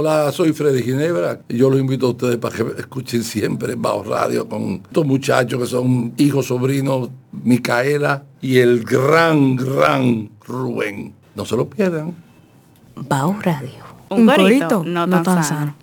Hola, soy Freddy Ginebra. Yo los invito a ustedes para que escuchen siempre Bajo Radio con estos muchachos que son hijos, sobrinos, Micaela y el gran, gran Rubén. No se lo pierdan. Bao Radio. Un corito no tan sano.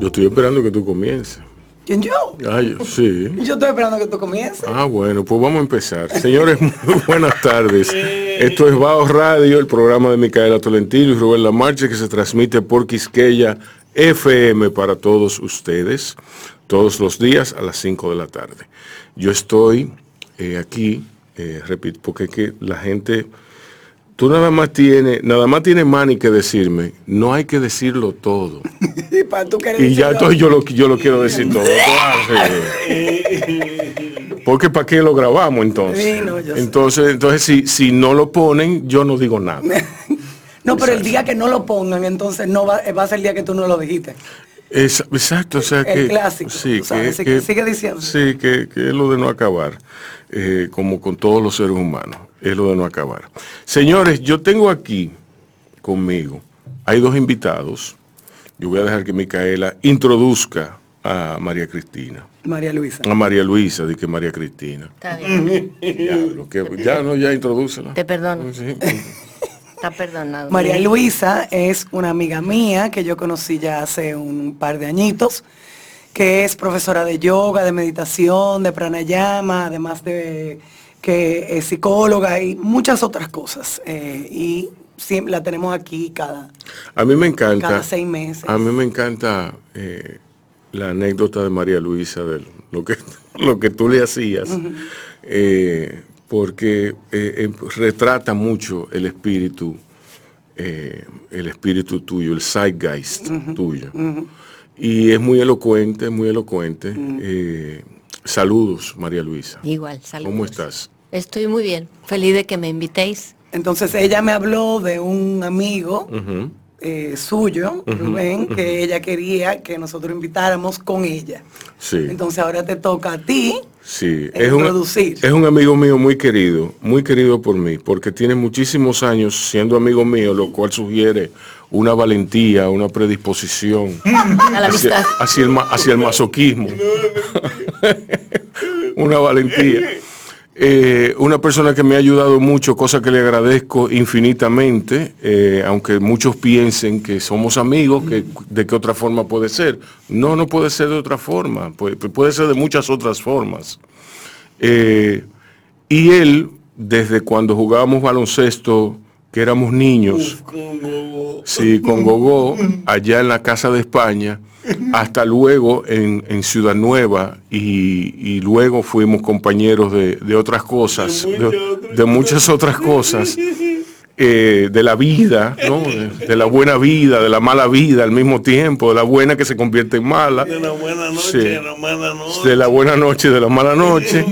Yo estoy esperando que tú comiences. ¿Quién yo? Ay, sí. Yo estoy esperando que tú comiences. Ah, bueno, pues vamos a empezar. Señores, muy buenas tardes. Esto es Baos Radio, el programa de Micaela Tolentino y Rubén Lamarche que se transmite por Quisqueya FM para todos ustedes, todos los días a las 5 de la tarde. Yo estoy eh, aquí, eh, repito, porque es que la gente, tú nada más tienes, nada más tienes mani que decirme, no hay que decirlo todo. Y tú ya entonces yo lo, yo lo quiero decir todo. Porque para qué lo grabamos entonces. Sí, no, yo sé. entonces, entonces si, si no lo ponen, yo no digo nada. No, pero el día que no lo pongan, entonces no va, va a ser el día que tú no lo dijiste. Es- exacto, o sea El que... clásico, Sí, sabes, que sigue diciendo. Sí, que, que es lo de no acabar, eh, como con todos los seres humanos, es lo de no acabar. Señores, yo tengo aquí conmigo, hay dos invitados, yo voy a dejar que Micaela introduzca a María Cristina. María Luisa. A María Luisa, de que María Cristina. Está bien. Que- ya no, ya introdúcela. Te perdono. Sí. Está perdonado. María Luisa es una amiga mía que yo conocí ya hace un par de añitos, que es profesora de yoga, de meditación, de pranayama, además de que es psicóloga y muchas otras cosas. Eh, y siempre la tenemos aquí cada... A mí me encanta. Cada seis meses. A mí me encanta eh, la anécdota de María Luisa, de lo que, lo que tú le hacías, eh, porque eh, eh, retrata mucho el espíritu, el espíritu tuyo, el zeitgeist tuyo. Y es muy elocuente, muy elocuente. Eh, saludos, María Luisa. Igual, saludos. ¿Cómo estás? Estoy muy bien. Feliz de que me invitéis. Entonces ella me habló de un amigo eh, suyo, Rubén, que ella quería que nosotros invitáramos con ella. Sí. Entonces ahora te toca a ti. Sí, e es un, es un amigo mío muy querido, muy querido por mí, porque tiene muchísimos años siendo amigo mío, lo cual sugiere una valentía, una predisposición A la amistad. hacia, hacia el, ma- hacia el masoquismo. una valentía. Eh, una persona que me ha ayudado mucho, cosa que le agradezco infinitamente, eh, aunque muchos piensen que somos amigos, que de qué otra forma puede ser. No, no puede ser de otra forma, puede, puede ser de muchas otras formas. Eh, y él, desde cuando jugábamos baloncesto, que éramos niños, sí, con Gogó, allá en la Casa de España, hasta luego en, en Ciudad Nueva y, y luego fuimos compañeros de, de otras cosas, de, de muchas otras cosas. eh, de la vida, ¿no? de, de la buena vida, de la mala vida al mismo tiempo, de la buena que se convierte en mala. De la buena noche, Sí. de la mala noche. de la buena noche, de la mala noche.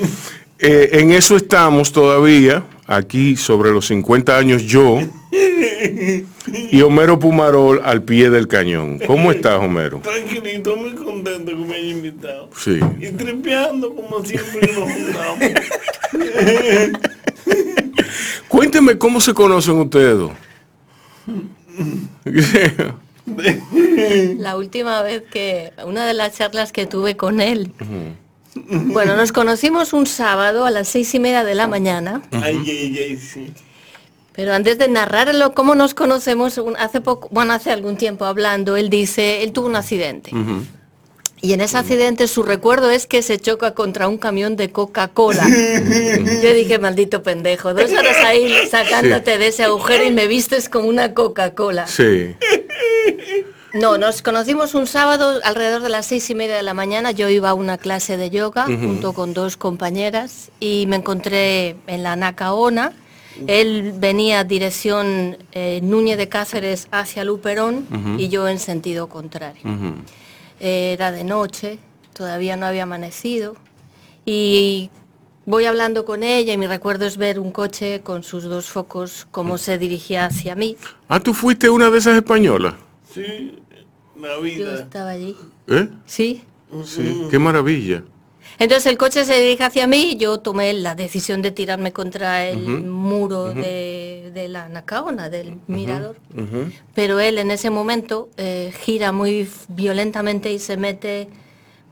Eh, en eso estamos todavía, aquí sobre los 50 años yo y Homero Pumarol al pie del cañón. ¿Cómo estás, Homero? Tranquilito, muy contento que me haya invitado. Sí. Y tripeando como siempre nos juntamos. Cuénteme cómo se conocen ustedes dos. La última vez que, una de las charlas que tuve con él, bueno, nos conocimos un sábado a las seis y media de la mañana, Ay, ay, ay, sí. Pero antes de narrarlo, cómo nos conocemos, un- hace poco, bueno, hace algún tiempo hablando, él dice, él tuvo un accidente. Y en ese accidente su recuerdo es que se choca contra un camión de Coca-Cola. Yo dije, maldito pendejo, dos horas ahí sacándote de ese agujero y me vistes con una Coca-Cola. Sí. No, nos conocimos un sábado alrededor de las seis y media de la mañana. Yo iba a una clase de yoga junto con dos compañeras y me encontré en la Nacaona. Él venía dirección eh, Núñez de Cáceres hacia Luperón y yo en sentido contrario. Eh, Era de noche, todavía no había amanecido y voy hablando con ella y mi recuerdo es ver un coche con sus dos focos como se dirigía hacia mí. Ah, tú fuiste una de esas españolas. Sí, la Yo estaba allí. ¿Eh? Sí. Sí. Qué maravilla. Entonces el coche se dirige hacia mí y yo tomé la decisión de tirarme contra el muro de, de la Nacaona, del mirador. Pero él en ese momento eh, gira muy violentamente y se mete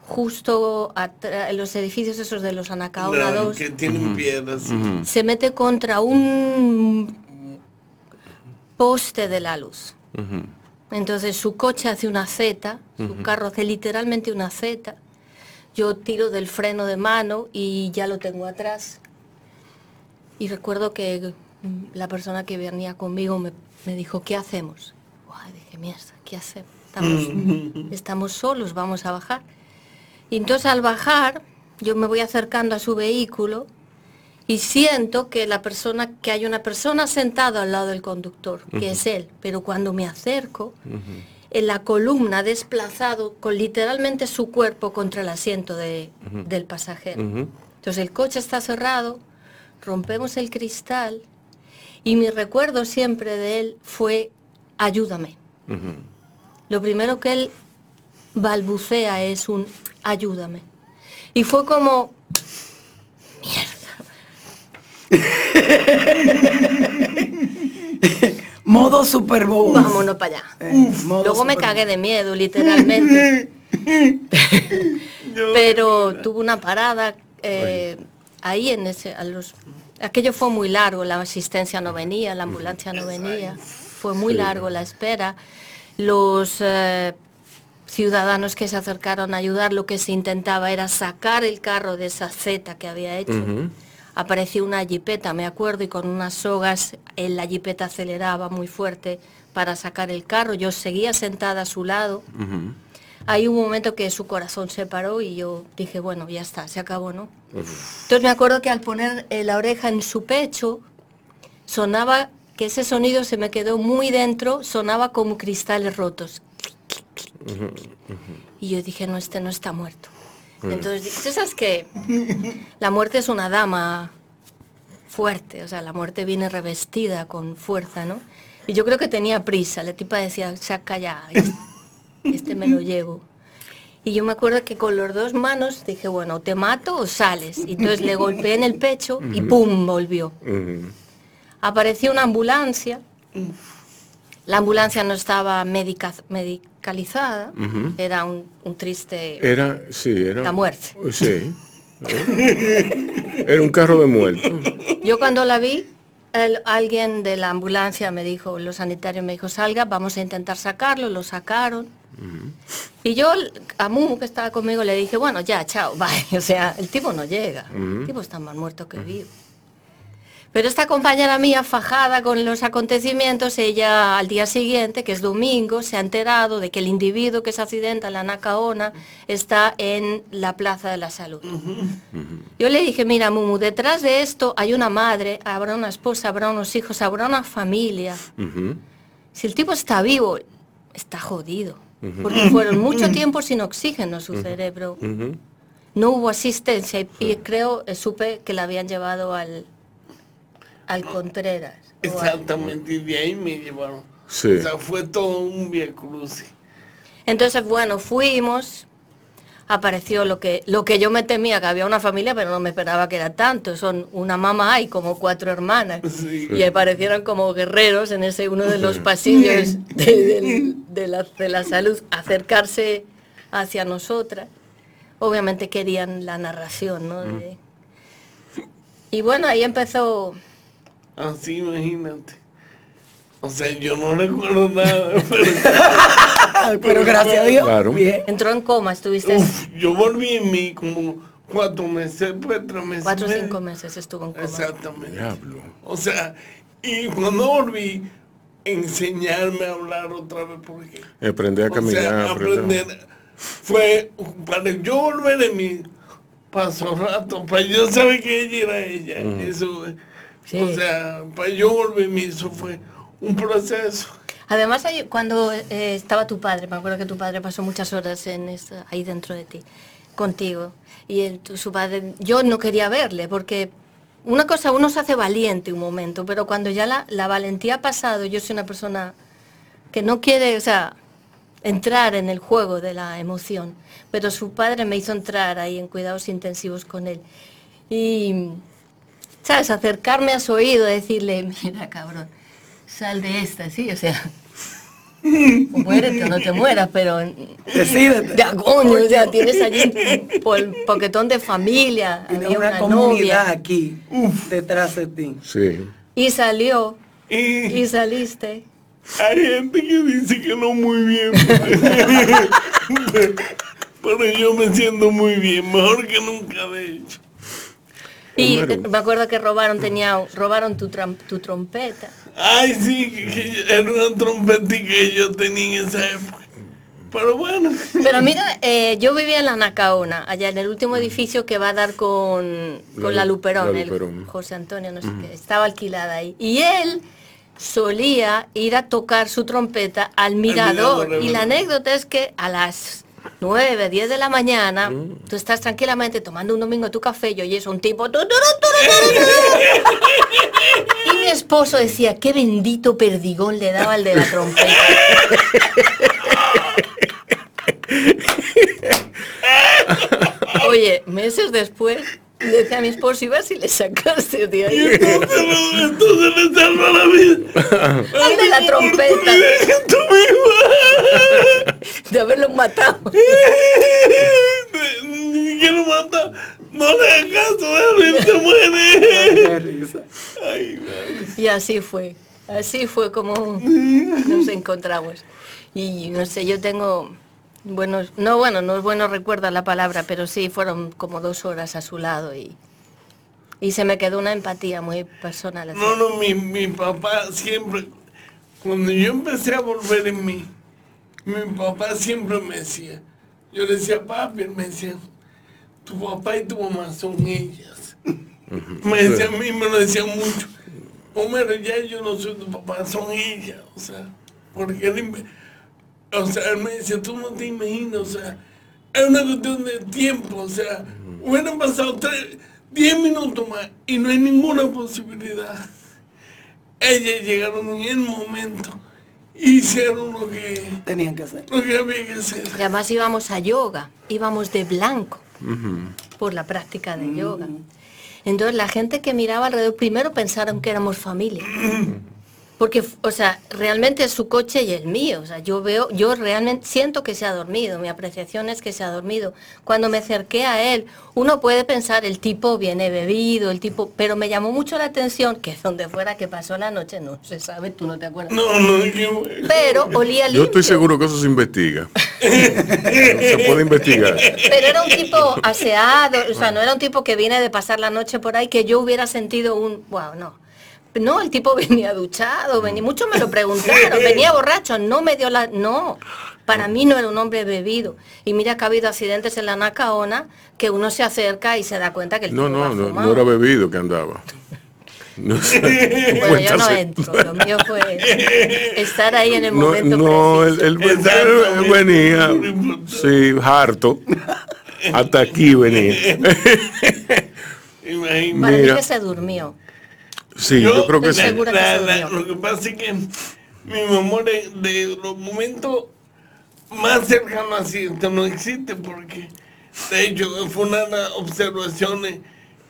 justo en los edificios esos de los Anacaona La 2. que tienen piedras. Se mete contra un poste de la luz. Entonces su coche hace una Z, su carro hace literalmente una Z. Yo tiro del freno de mano y ya lo tengo atrás. Y recuerdo que la persona que venía conmigo me, me dijo, ¿qué hacemos? Dije, mierda, ¿qué hacemos? Estamos, estamos solos, vamos a bajar. Y entonces al bajar, yo me voy acercando a su vehículo y siento que la persona, que hay una persona sentada al lado del conductor, que es él. Pero cuando me acerco, en la columna desplazado con literalmente su cuerpo contra el asiento de- del pasajero. Entonces el coche está cerrado, rompemos el cristal y mi recuerdo siempre de él fue ayúdame. Lo primero que él balbucea es un ayúdame. Y fue como, Modo Super Bowl. vámonos para allá. Eh, Luego me cagué de miedo, literalmente. Pero tuve una parada eh, ahí en ese, a los, aquello fue muy largo, la asistencia no venía, la ambulancia no venía, fue muy largo la espera. Los eh, ciudadanos que se acercaron a ayudar, lo que se intentaba era sacar el carro de esa Z que había hecho. Apareció una jipeta, me acuerdo, y con unas sogas en la jipeta aceleraba muy fuerte para sacar el carro. Yo seguía sentada a su lado. Hay un momento que su corazón se paró y yo dije, bueno, ya está, se acabó, ¿no? Entonces me acuerdo que al poner eh, la oreja en su pecho, sonaba, que ese sonido se me quedó muy dentro, sonaba como cristales rotos. Y yo dije, no, este no está muerto. Entonces, ¿tú sabes que la muerte es una dama fuerte, o sea, la muerte viene revestida con fuerza, ¿no? Y yo creo que tenía prisa, la tipa decía, saca ya, este, este me lo llevo. Y yo me acuerdo que con las dos manos dije, bueno, te mato o sales. Y entonces le golpeé en el pecho y ¡pum! volvió. Apareció una ambulancia. La ambulancia no estaba medica- medicalizada, era un, un triste... Era, sí, era. La muerte. Sí. Era un carro de muertos. Yo cuando la vi, el- alguien de la ambulancia me dijo, los sanitarios me dijo, salga, vamos a intentar sacarlo, lo sacaron. Y yo a Mumu que estaba conmigo le dije, bueno, ya, chao, bye. O sea, el tipo no llega, el tipo está más muerto que vivo. Pero esta compañera mía, fajada con los acontecimientos, ella al día siguiente, que es domingo, se ha enterado de que el individuo que se accidenta en la Nacaona está en la Plaza de la Salud. Yo le dije, mira, Mumu, detrás de esto hay una madre, habrá una esposa, habrá unos hijos, habrá una familia. Si el tipo está vivo, está jodido. Porque fueron mucho tiempo sin oxígeno su cerebro. No hubo asistencia y, y creo, eh, supe que la habían llevado al, al Contreras. Exactamente, y de ahí me llevaron. Sí. O sea, fue todo un via crucis. Entonces, bueno, fuimos, apareció lo que, lo que yo me temía, que había una familia, pero no me esperaba que era tanto. Son una mamá y como cuatro hermanas. Sí. Y aparecieron como guerreros en ese uno de los pasillos de, la, de la salud, acercarse hacia nosotras. Obviamente querían la narración, ¿no? De- Y bueno, ahí empezó... Así, imagínate. O sea, yo no recuerdo nada, pero Pero gracias a Dios. Claro. Bien. Entró en coma, estuviste uf, yo volví en mí como cuatro meses, pues tres meses. cuatro o cinco meses, estuvo en coma. Exactamente. Diablo. O sea, y cuando volví, enseñarme a hablar otra vez, porque Aprender a o caminar, sea, aprender. fue para yo volver de mí, pasó rato, para yo saber que ella era ella. Eso, Sí. o sea, para yo volver en mí, eso fue un proceso. Además, cuando eh, estaba tu padre, me acuerdo que tu padre pasó muchas horas en esa- ahí dentro de ti, contigo. Y su padre, yo no quería verle, porque una cosa, uno se hace valiente un momento, pero cuando ya la, la valentía ha pasado, yo soy una persona que no quiere, o sea, entrar en el juego de la emoción. Pero su padre me hizo entrar ahí en cuidados intensivos con él. Y, ¿sabes? Acercarme a su oído, decirle, mira, cabrón, sal de esta, sí, o sea, o muérete o no te mueras, pero Decídete. de coño, o sea, tienes allí un poquetón de familia, había una una comunidad novia, aquí, detrás de ti. Sí. y salió, Y y saliste. hay gente que dice que no muy bien. Pero yo me siento muy bien, mejor que nunca de hecho. Y me acuerdo que robaron, tenía, robaron tu, tram- tu trompeta. Ay, sí, que, que era una trompeta que yo tenía en esa época. Pero bueno, Pero mira, eh, yo vivía en la Nacaona, allá en el último edificio que va a dar con, con La la, Lu- Luperón, la el. José Antonio, no sé qué, estaba alquilada ahí. Y él solía ir a tocar su trompeta al mirador. mirador, y la anécdota es que a las 9, 10 de la mañana, tú estás tranquilamente tomando un domingo tu café y oyes un tipo... Y mi esposo decía, qué bendito perdigón le daba el de la trompeta. Oye, meses después, le decía a mi esposo, iba si le sacaste de ahí. entonces, entonces le salva la vida. De la trompeta, de haberlo matado. ¿Qué lo mata? No le hagas caso, se muere. Ay. Y así fue, así fue como nos encontramos. Y no sé, yo tengo buenos, no bueno, no es bueno recuerda la palabra, pero sí fueron como dos horas a su lado y, y se me quedó una empatía muy personal. así. No, no, mi, mi papá siempre, cuando yo empecé a volver en mí, mi papá siempre me decía, yo le decía, papi, él me decía, tu papá y tu mamá son ellas. Me decía a mí, me lo decían mucho. Homero, ya yo no soy tu papá, son ellas, o sea, porque él, o sea, él me decía, tú no te imaginas, o sea, es una cuestión de tiempo, o sea, hubieran pasado tres, diez minutos más y no hay ninguna posibilidad. Ellas llegaron en el momento, hicieron lo que, Tenían que hacer. lo que había que hacer. Y además íbamos a yoga, íbamos de blanco por la práctica de yoga. Entonces la gente que miraba alrededor primero pensaron que éramos familia. Porque, o sea, realmente es su coche y el mío. O sea, yo veo, yo realmente siento que se ha dormido. Mi apreciación es que se ha dormido. Cuando me acerqué a él, uno puede pensar, el tipo viene bebido, el tipo, pero me llamó mucho la atención que donde fuera que pasó la noche, no se sabe, tú no te acuerdas. No, no, Pero olía limpio. Yo estoy seguro que eso se investiga. se puede investigar. Pero era un tipo aseado, o sea, no era un tipo que viene de pasar la noche por ahí que yo hubiera sentido un, wow, no. No, el tipo venía duchado, venía, muchos me lo preguntaron, venía borracho, no me dio la, no, para mí no era un hombre bebido. Y mira que ha habido accidentes en la Nacaona que uno se acerca y se da cuenta que el no, tipo no, no, no era bebido que andaba. No sé, Bueno, yo no entro, lo mío fue estar ahí en el No, momento no, él, él- venía, sí, harto. Hasta aquí venía. Imagínate. Para mí Mira. que se durmió. Sí, yo creo que sí. la- la- lo que pasa es que mi memoria de los momentos más cercanos a accidente no existe porque de hecho fue una de las observaciones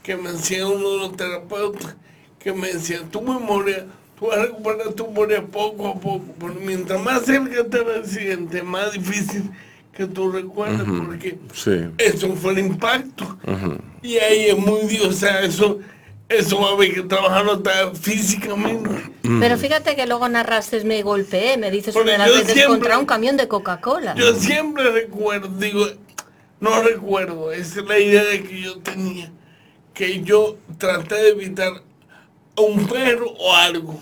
que me hacía uno de los terapeutas que me decía tu memoria tú vas a recuperar tu memoria poco a poco porque mientras más cerca esté el accidente más difícil que tú recuerdes porque Sí. eso fue el impacto y ahí es muy Dios o sea eso eso va a haber que trabajarlo hasta físicamente Pero fíjate que luego narraste, me golpeé, me dices Porque una de las yo veces siempre- contra un camión de Coca-Cola. Yo siempre recuerdo, digo, no recuerdo, esa es la idea de que yo tenía, que yo traté de evitar un perro o algo.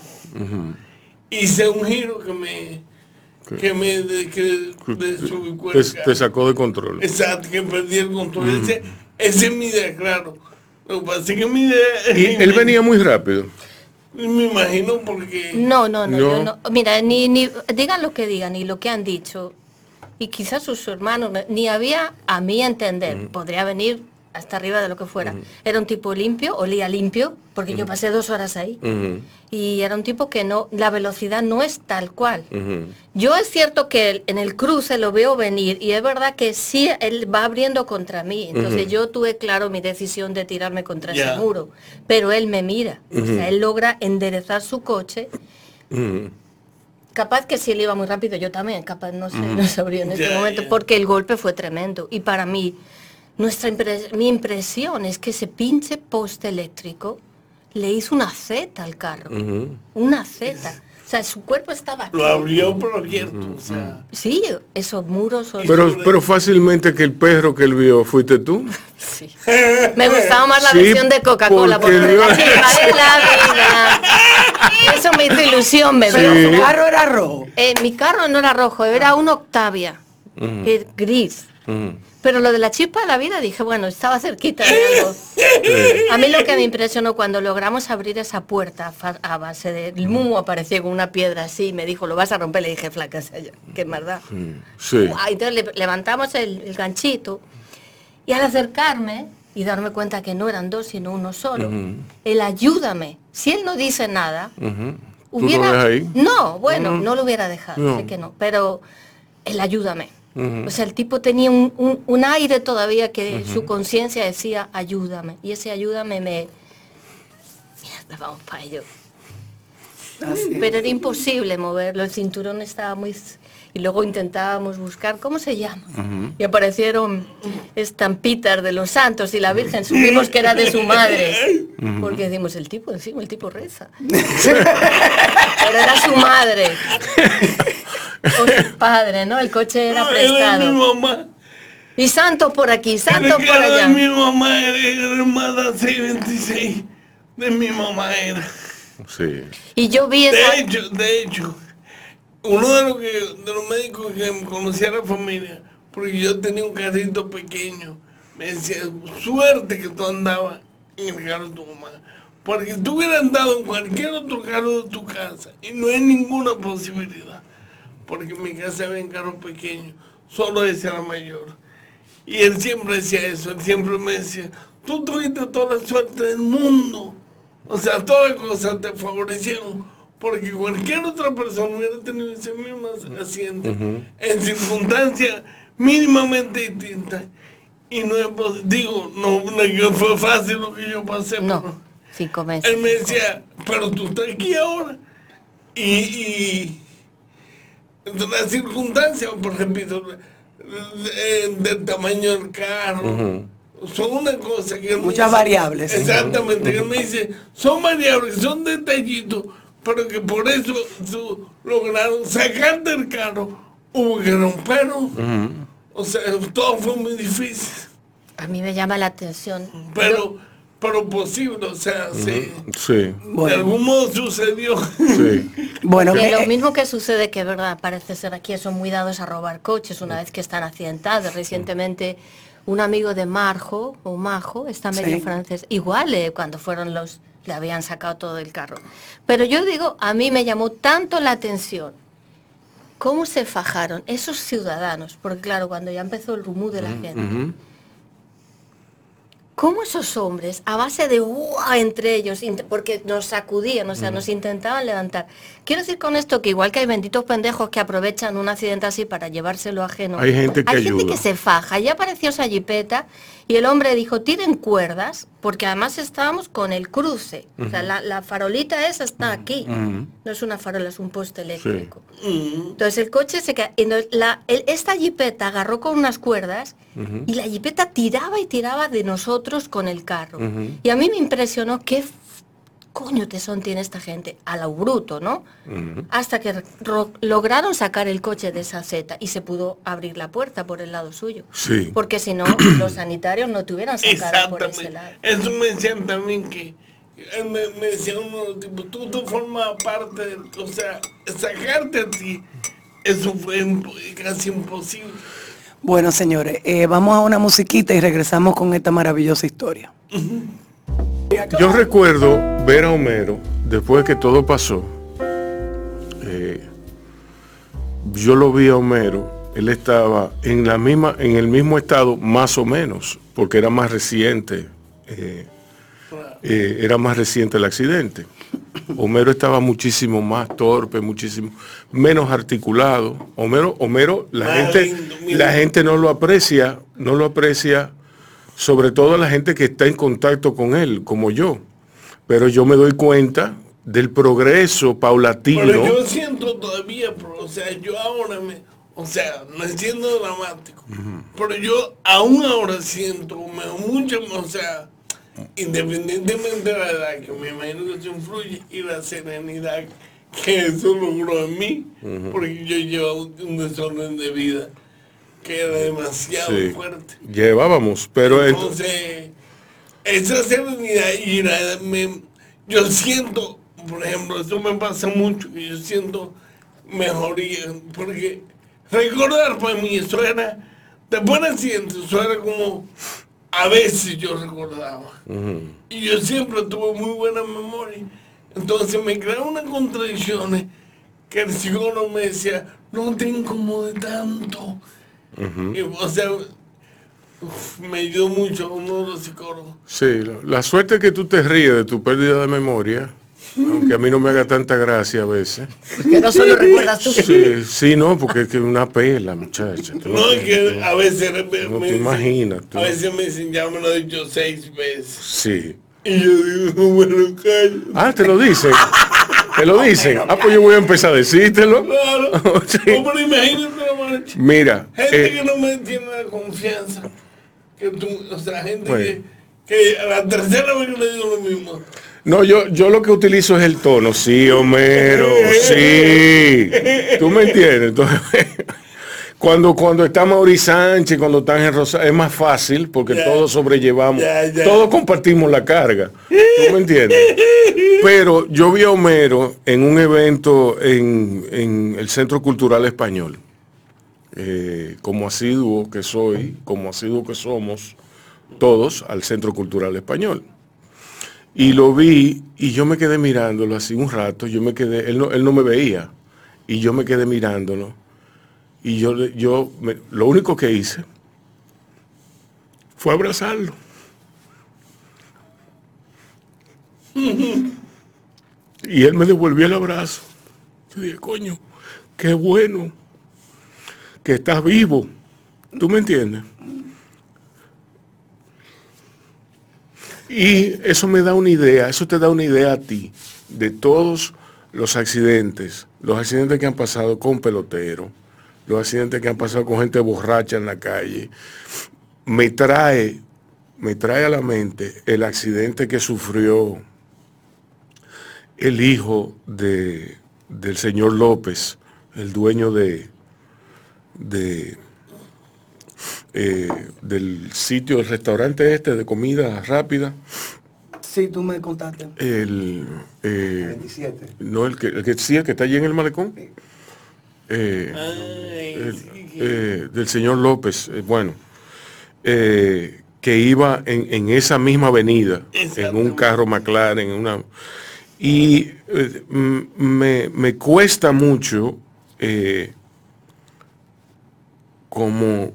Hice un giro que me, que me, de, que Te, sacó de control. Exacto, que perdí el control. Ese, es mi idea, claro. Lo que pasa es que mi idea... Y él venía muy rápido. Me imagino porque... No, no, no, No. yo no. Mira, ni, ni digan lo que digan, ni lo que han dicho, y quizás sus hermanos, ni había, a mí entender, podría venir hasta arriba de lo que fuera. Era un tipo limpio, olía limpio, porque yo pasé dos horas ahí. Y era un tipo que no, la velocidad no es tal cual. Yo es cierto que en el cruce lo veo venir y es verdad que sí, él va abriendo contra mí. Entonces yo tuve claro mi decisión de tirarme contra Ya. ese muro. Pero él me mira. O sea, él logra enderezar su coche. Capaz que si él iba muy rápido, yo también, capaz no sé, no sabría en este momento, porque el golpe fue tremendo. Y para mí, nuestra impres- mi impresión es que ese pinche poste eléctrico le hizo una Z al carro. Una Z. O sea, su cuerpo estaba aquí. Lo abrió por abierto, o sea... Sí, esos muros. Pero, pero fácilmente que el perro que él vio fuiste tú. Sí. Me gustaba más la Sí, versión de Coca-Cola porque porque la vida. Eso me hizo ilusión, me Pero dio. su carro era rojo. Eh, mi carro no era rojo, era un Octavia, gris. Pero lo de la chispa de la vida dije, bueno, estaba cerquita de algo. A mí lo que me impresionó cuando logramos abrir esa puerta a base de... El mumo apareció con una piedra así y me dijo, lo vas a romper. Le dije, flaca, yo, qué maldad. Sí. Entonces le- levantamos el, el ganchito y al acercarme y darme cuenta que no eran dos, sino uno solo, el ayúdame. Si él no dice nada, Ujú. ¿Tú lo hubiera... ahí? No, bueno, no lo hubiera dejado, No. sé que no, pero el ayúdame. O sea, el tipo tenía un, un- un aire todavía que su conciencia decía, ayúdame. Y ese ayúdame me... Mierda, vamos para ello. Así. Pero era imposible moverlo, el cinturón estaba muy... Y luego intentábamos buscar, ¿cómo se llama? Y aparecieron estampitas de los santos y la Virgen, supimos que era de su madre. Porque decimos, el tipo encima, el tipo reza. Pero era su madre. Padre, ¿no? El coche era Era mi prestado. mamá. Y santo por aquí, santo por Era de allá. mi mamá, era era hermana 626. De mi mamá era. Sí. Y yo vi esa... De hecho, de hecho, uno de los, que, de los médicos que me conocía la familia, porque yo tenía un carrito pequeño, me decía, suerte que tú andabas en el carro de tu mamá. Porque tú hubieras andado en cualquier otro carro de tu casa y no hay ninguna posibilidad. Porque en mi casa había un carro pequeño, solo ese era mayor. Y él siempre decía eso, él siempre me decía, tú tuviste toda la suerte del mundo. O sea, todas las cosas te favorecieron. Porque cualquier otra persona hubiera tenido ese mismo accidente en circunstancias mínimamente distintas. Y no es digo, no, no fue fácil lo que yo pasé. pero No, cinco meses. él me decía, pero tú estás aquí ahora. y, las circunstancias, por ejemplo, del tamaño del carro, son una cosa que... Muchas variables. Exactamente, que él me dice, son variables, son detallitos, pero que por eso lograron sacar del carro, hubo que romperlo. O sea, todo fue muy difícil. A mí me llama la atención. Pero, pero posible, o sea, sí. Sí. De algún modo sucedió. Sí. bueno, lo eh, mismo que sucede que, verdad, parece ser aquí son muy dados a robar coches una vez que están accidentados. Recientemente un amigo de Marjo, o Majo, está medio francés, igual eh, cuando fueron los, le habían sacado todo el carro. Pero yo digo, a mí me llamó tanto la atención cómo se fajaron esos ciudadanos, porque claro, cuando ya empezó el rumor de la gente, cómo esos hombres, a base de ¡uah! entre ellos, porque nos sacudían, o sea, nos intentaban levantar. Quiero decir con esto que igual que hay benditos pendejos que aprovechan un accidente así para llevárselo ajeno, hay gente que, hay gente que se faja. Ya apareció esa jipeta y el hombre dijo, tiren cuerdas, porque además estábamos con el cruce. O sea, la, farolita esa está aquí. No es una farola, es un poste eléctrico. Entonces el coche se queda... La, esta jipeta agarró con unas cuerdas y la jipeta tiraba y tiraba de nosotros con el carro. Y a mí me impresionó qué coño tesón tiene esta gente, a lo bruto, ¿no? Hasta que lograron sacar el coche de esa seta y se pudo abrir la puerta por el lado suyo. Sí. Porque si no, los sanitarios no tuvieran sacado por ese lado. Eso me decían también que, me, me decía uno, tipo, tú, tú formas parte, de, o sea, sacarte a ti, eso fue casi imposible. Bueno, señores, eh, vamos a una musiquita y regresamos con esta maravillosa historia. Yo recuerdo ver a Homero, después que todo pasó, eh, yo lo vi a Homero, él estaba en, la misma, en el mismo estado más o menos, porque era más reciente, eh, eh, era más reciente el accidente. Homero estaba muchísimo más torpe, muchísimo menos articulado. Homero, Homero, la gente, la gente no lo aprecia, no lo aprecia sobre todo la gente que está en contacto con él, como yo. Pero yo me doy cuenta del progreso paulatino. Pero yo siento todavía, o sea, yo ahora me, o sea, no siendo dramático, pero yo aún ahora siento mucho, o sea, independientemente de la edad, que me imagino que eso influye, y la serenidad que eso logró en mí, porque yo llevo un desorden de vida que era demasiado fuerte. Llevábamos, pero entonces esa serenidad y yo siento, por ejemplo, eso me pasa mucho, yo siento mejoría, porque recordar para mí eso era, después del accidente, eso era como a veces yo recordaba. Y yo siempre tuve muy buena memoria. Entonces me creaba unas contradicciones que el psicólogo me decía, no te incomode tanto o sea, me ayudó mucho uno de los psicólogos. Sí, la, suerte que tú te ríes de tu pérdida de memoria, aunque a mí no me haga tanta gracia a veces. Que no solo recuerdas tú. Sí, sí, no, porque es que una pela, muchacha. No, es que a veces no te imaginas. A veces me dicen, ya me lo he dicho seis veces. Sí. Y yo digo, bueno, callo. Ah, te lo dicen. Te lo dicen. Ah, pues yo voy a empezar a decírtelo. Claro. sí. pero imagínate, Mira. Gente eh, que no me tiene la confianza. Que tú, o sea, gente que, que, a la tercera vez que le digo lo mismo. No, yo, yo lo que utilizo es el tono. Sí, Homero, sí. ¿Tú me entiendes? Entonces, cuando, cuando está Mauri Sánchez, cuando está en Rosa, es más fácil porque todos sobrellevamos, todos compartimos la carga. ¿Tú me entiendes? Pero yo vi a Homero en un evento en, el Centro Cultural Español. Eh, como asiduo que soy, como asiduo que somos todos al Centro Cultural Español. Y lo vi y yo me quedé mirándolo así un rato, yo me quedé, él no, él no me veía, y yo me quedé mirándolo y yo, yo lo único que hice fue abrazarlo. y él me devolvió el abrazo. Yo dije, coño, qué bueno que estás vivo. ¿Tú me entiendes? Y eso me da una idea, eso te da una idea a ti de todos los accidentes, los accidentes que han pasado con peloteros, los accidentes que han pasado con gente borracha en la calle, me trae, me trae a la mente el accidente que sufrió el hijo de, del señor López, el dueño de, de eh, del sitio, el restaurante este de comida rápida. Sí, tú me contaste. El, 27. Eh, no, el que, el que sí, el que está allí en el malecón. Eh, del señor López, bueno, que iba en, esa misma avenida, en un carro McLaren, en una... Y me, me, cuesta mucho como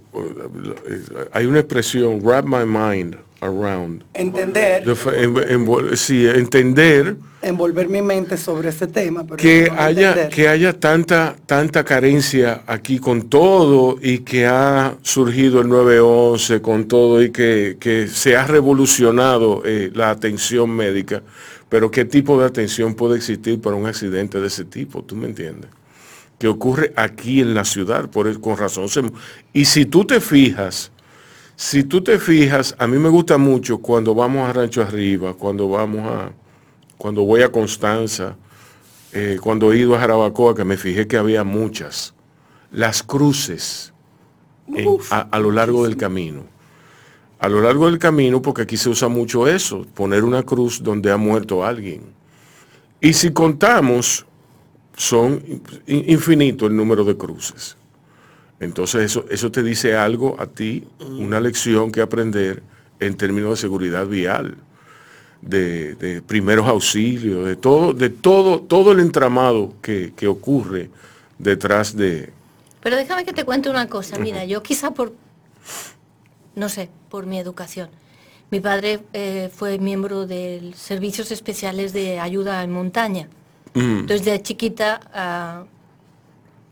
hay una expresión, wrap my mind around. Entender. sí, entender. Envolver mi mente sobre ese tema. que, haya, que haya tanta, tanta carencia aquí con todo y que ha surgido el 911 con todo y que, se ha revolucionado eh, la atención médica. Pero ¿qué tipo de atención puede existir para un accidente de ese tipo? ¿Tú me entiendes? Que ocurre aquí en la ciudad, por con razón. Y si tú te fijas, si tú te fijas, a mí me gusta mucho cuando vamos a Rancho Arriba, cuando vamos a, cuando voy a Constanza, eh, cuando he ido a Jarabacoa, que me fijé que había muchas, las cruces a, lo largo del camino. A lo largo del camino, porque aquí se usa mucho eso, poner una cruz donde ha muerto alguien. Y si contamos son infinito el número de cruces. Entonces eso, eso te dice algo a ti, una lección que aprender en términos de seguridad vial, de, primeros auxilios, de todo, de todo, todo el entramado que, ocurre detrás de. Pero déjame que te cuente una cosa. Mira, yo quizá por, no sé, por mi educación. Mi padre eh, fue miembro de Servicios Especiales de Ayuda en Montaña. Entonces de chiquita, ah,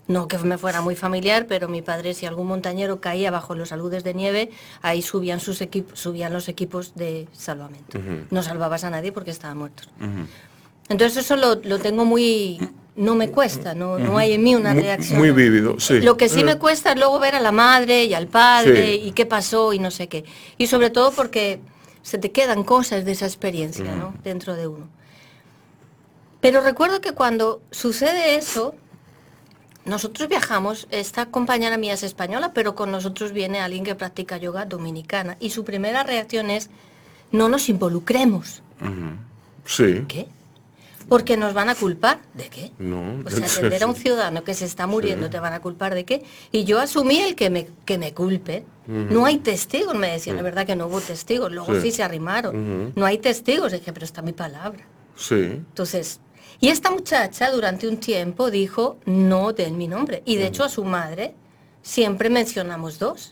no que me fuera muy familiar, pero mi padre si algún montañero caía bajo los aludes de nieve, ahí subían, sus equipos, subían los equipos de salvamento. No salvabas a nadie porque estaban muertos. Entonces eso lo, tengo muy... No me cuesta, no, no hay en mí una reacción. Muy vívido, sí. Lo que sí me cuesta es luego ver a la madre y al padre y qué pasó y no sé qué. Y sobre todo porque se te quedan cosas de esa experiencia ¿no? dentro de uno. Pero recuerdo que cuando sucede eso, nosotros viajamos, esta compañera mía es española, pero con nosotros viene alguien que practica yoga dominicana. Y su primera reacción es, no nos involucremos. Sí. ¿Qué? Porque nos van a culpar. ¿De qué? No. O sea, atender a un ciudadano que se está muriendo, ¿te van a culpar de qué? Y yo asumí el que me, que me culpe. No hay testigos, me decían. La verdad que no hubo testigos. Luego sí, se arrimaron. No hay testigos. Dije, pero está mi palabra. Sí. Entonces, y esta muchacha durante un tiempo dijo, no den mi nombre. Y de hecho a su madre siempre mencionamos dos.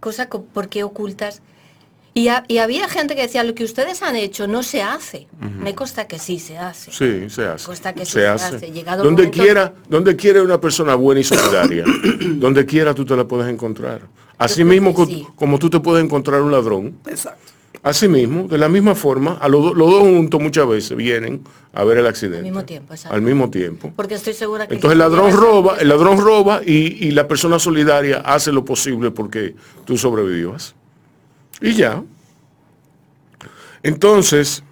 Cosa porque ocultas. Y, había gente que decía, lo que ustedes han hecho no se hace. Me consta que sí se hace. Sí, se hace. Consta que se, hace. Llegado donde quiera, donde quiera una persona buena y solidaria, donde quiera tú te la puedes encontrar. Así mismo como tú te puedes encontrar un ladrón. Exacto. Asimismo, de la misma forma, a los, dos juntos muchas veces vienen a ver el accidente. Al mismo tiempo, Al mismo tiempo. Porque estoy segura que... Entonces el ladrón roba, el ladrón roba y, la persona solidaria hace lo posible porque tú sobrevivas. Y ya. Entonces,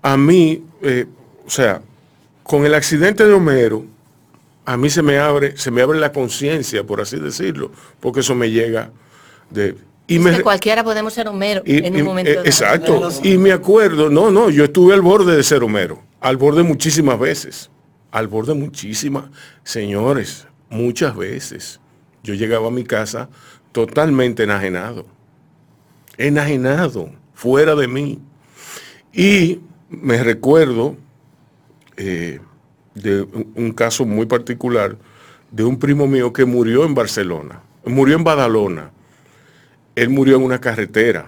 a mí, eh, o sea, con el accidente de Homero, a mí se me abre, se me abre la conciencia, por así decirlo, porque eso me llega de y que cualquiera podemos ser Homero en un momento. Eh, exacto. Y me acuerdo, no, no, yo estuve al borde de ser Homero, al borde muchísimas veces, al borde muchísimas, señores, muchas veces. Yo llegaba a mi casa totalmente enajenado, enajenado, fuera de mí. Y me recuerdo eh, de un caso muy particular de un primo mío que murió en Barcelona, murió en Badalona él murió en una carretera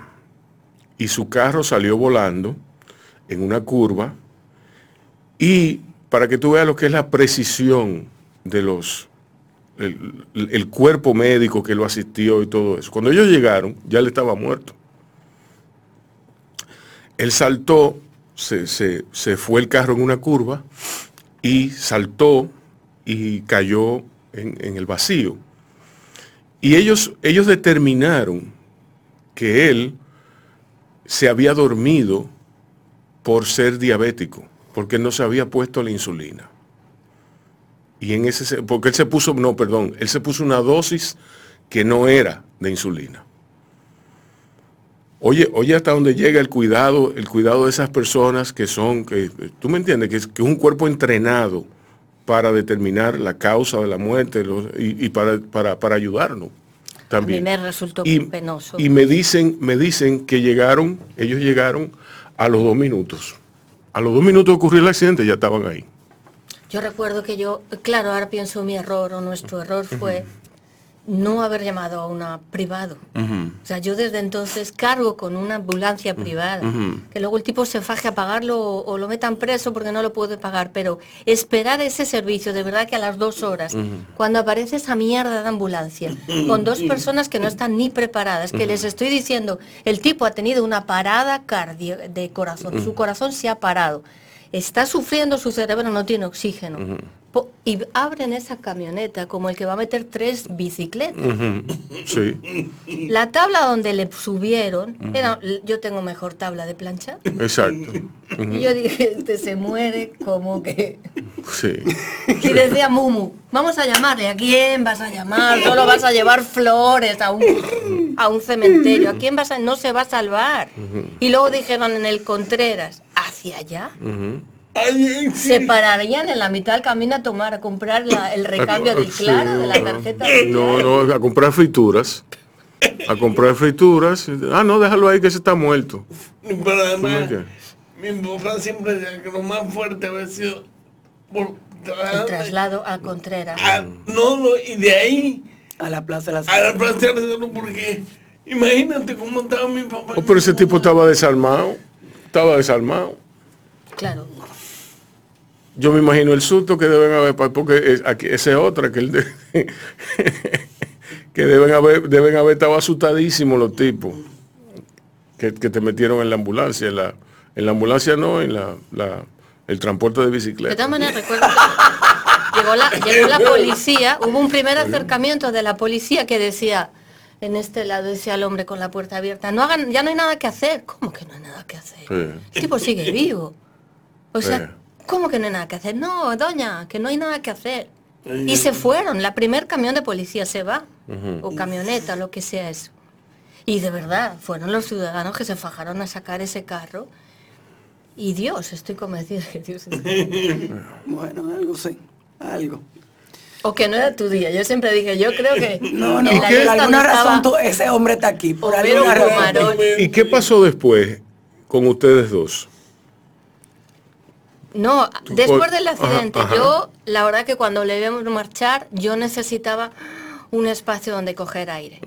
y su carro salió volando en una curva y para que tú veas lo que es la precisión de los, el, cuerpo médico que lo asistió y todo eso. Cuando ellos llegaron, ya él estaba muerto. Él saltó, se, se, fue el carro en una curva y saltó y cayó en, el vacío. Y ellos, ellos determinaron que él se había dormido por ser diabético, porque no se había puesto la insulina. Y en ese, porque él se puso, no, perdón, él se puso una dosis que no era de insulina. Oye, oye hasta dónde llega el cuidado, el cuidado de esas personas que son, que tú me entiendes, que es, que es un cuerpo entrenado para determinar la causa de la muerte y, para, para, ayudarnos. También. A mí me resultó y, penoso. Y me dicen, me dicen que llegaron, ellos llegaron a los dos minutos. A los dos minutos de ocurrir el accidente ya estaban ahí. Yo recuerdo que yo, claro, ahora pienso mi error o nuestro error fue no haber llamado a una privado. O sea, yo desde entonces cargo con una ambulancia privada, que luego el tipo se faje a pagarlo o, lo metan preso porque no lo puede pagar, pero esperar ese servicio, de verdad que a las dos horas, cuando aparece esa mierda de ambulancia, con dos personas que no están ni preparadas, que les estoy diciendo, el tipo ha tenido una parada cardio de corazón, su corazón se ha parado, está sufriendo, su cerebro no tiene oxígeno y abren esa camioneta como el que va a meter tres bicicletas. Sí. La tabla donde le subieron, era, yo tengo mejor tabla de plancha. Exacto. Y yo dije, este se muere como que... Sí. Y decía Mumu, vamos a llamarle, ¿a quién vas a llamar? Solo vas a llevar flores a un, a un cementerio, ¿a quién vas a...? No se va a salvar. Y luego dijeron en el Contreras, ¿hacia allá? Se pararían en la mitad del camino a tomar, a comprar el recambio del claro, de la tarjeta. No, no, a comprar frituras. A comprar frituras. Ah, no, déjalo ahí que se está muerto. Pero además, mi papá siempre decía que lo más fuerte había sido por el traslado a Contreras. Ah, no, no, y de ahí a la plaza de la A la plaza de la porque imagínate cómo estaba mi papá. Oh, pero ese tipo estaba desarmado. Estaba desarmado. Claro. Yo me imagino el susto que deben haber, porque aquí, esa es otra, que, el que deben haber, deben haber estado asustadísimos los tipos que, te metieron en la ambulancia. En la, en la ambulancia no, en la, el transporte de bicicleta. De todas maneras, recuerdo que llegó la, llegó la policía, hubo un primer acercamiento de la policía que decía, en este lado decía el hombre con la puerta abierta, no hagan, ya no hay nada que hacer. ¿Cómo que no hay nada que hacer? El tipo sigue vivo. O sea, ¿Cómo que no hay nada que hacer? No, doña, que no hay nada que hacer. Y se fueron, la primer camión de policía se va, o camioneta, lo que sea eso. Y de verdad, fueron los ciudadanos que se fajaron a sacar ese carro. Y Dios, estoy convencida que Dios es... bueno, algo sí, algo. O que no era tu día. Yo siempre dije, yo creo que... No, no, por alguna razón ese hombre está aquí. Por alguna razón. ¿Y qué pasó después con ustedes dos? No, después del accidente, yo, la verdad que cuando le vimos marchar, yo necesitaba un espacio donde coger aire.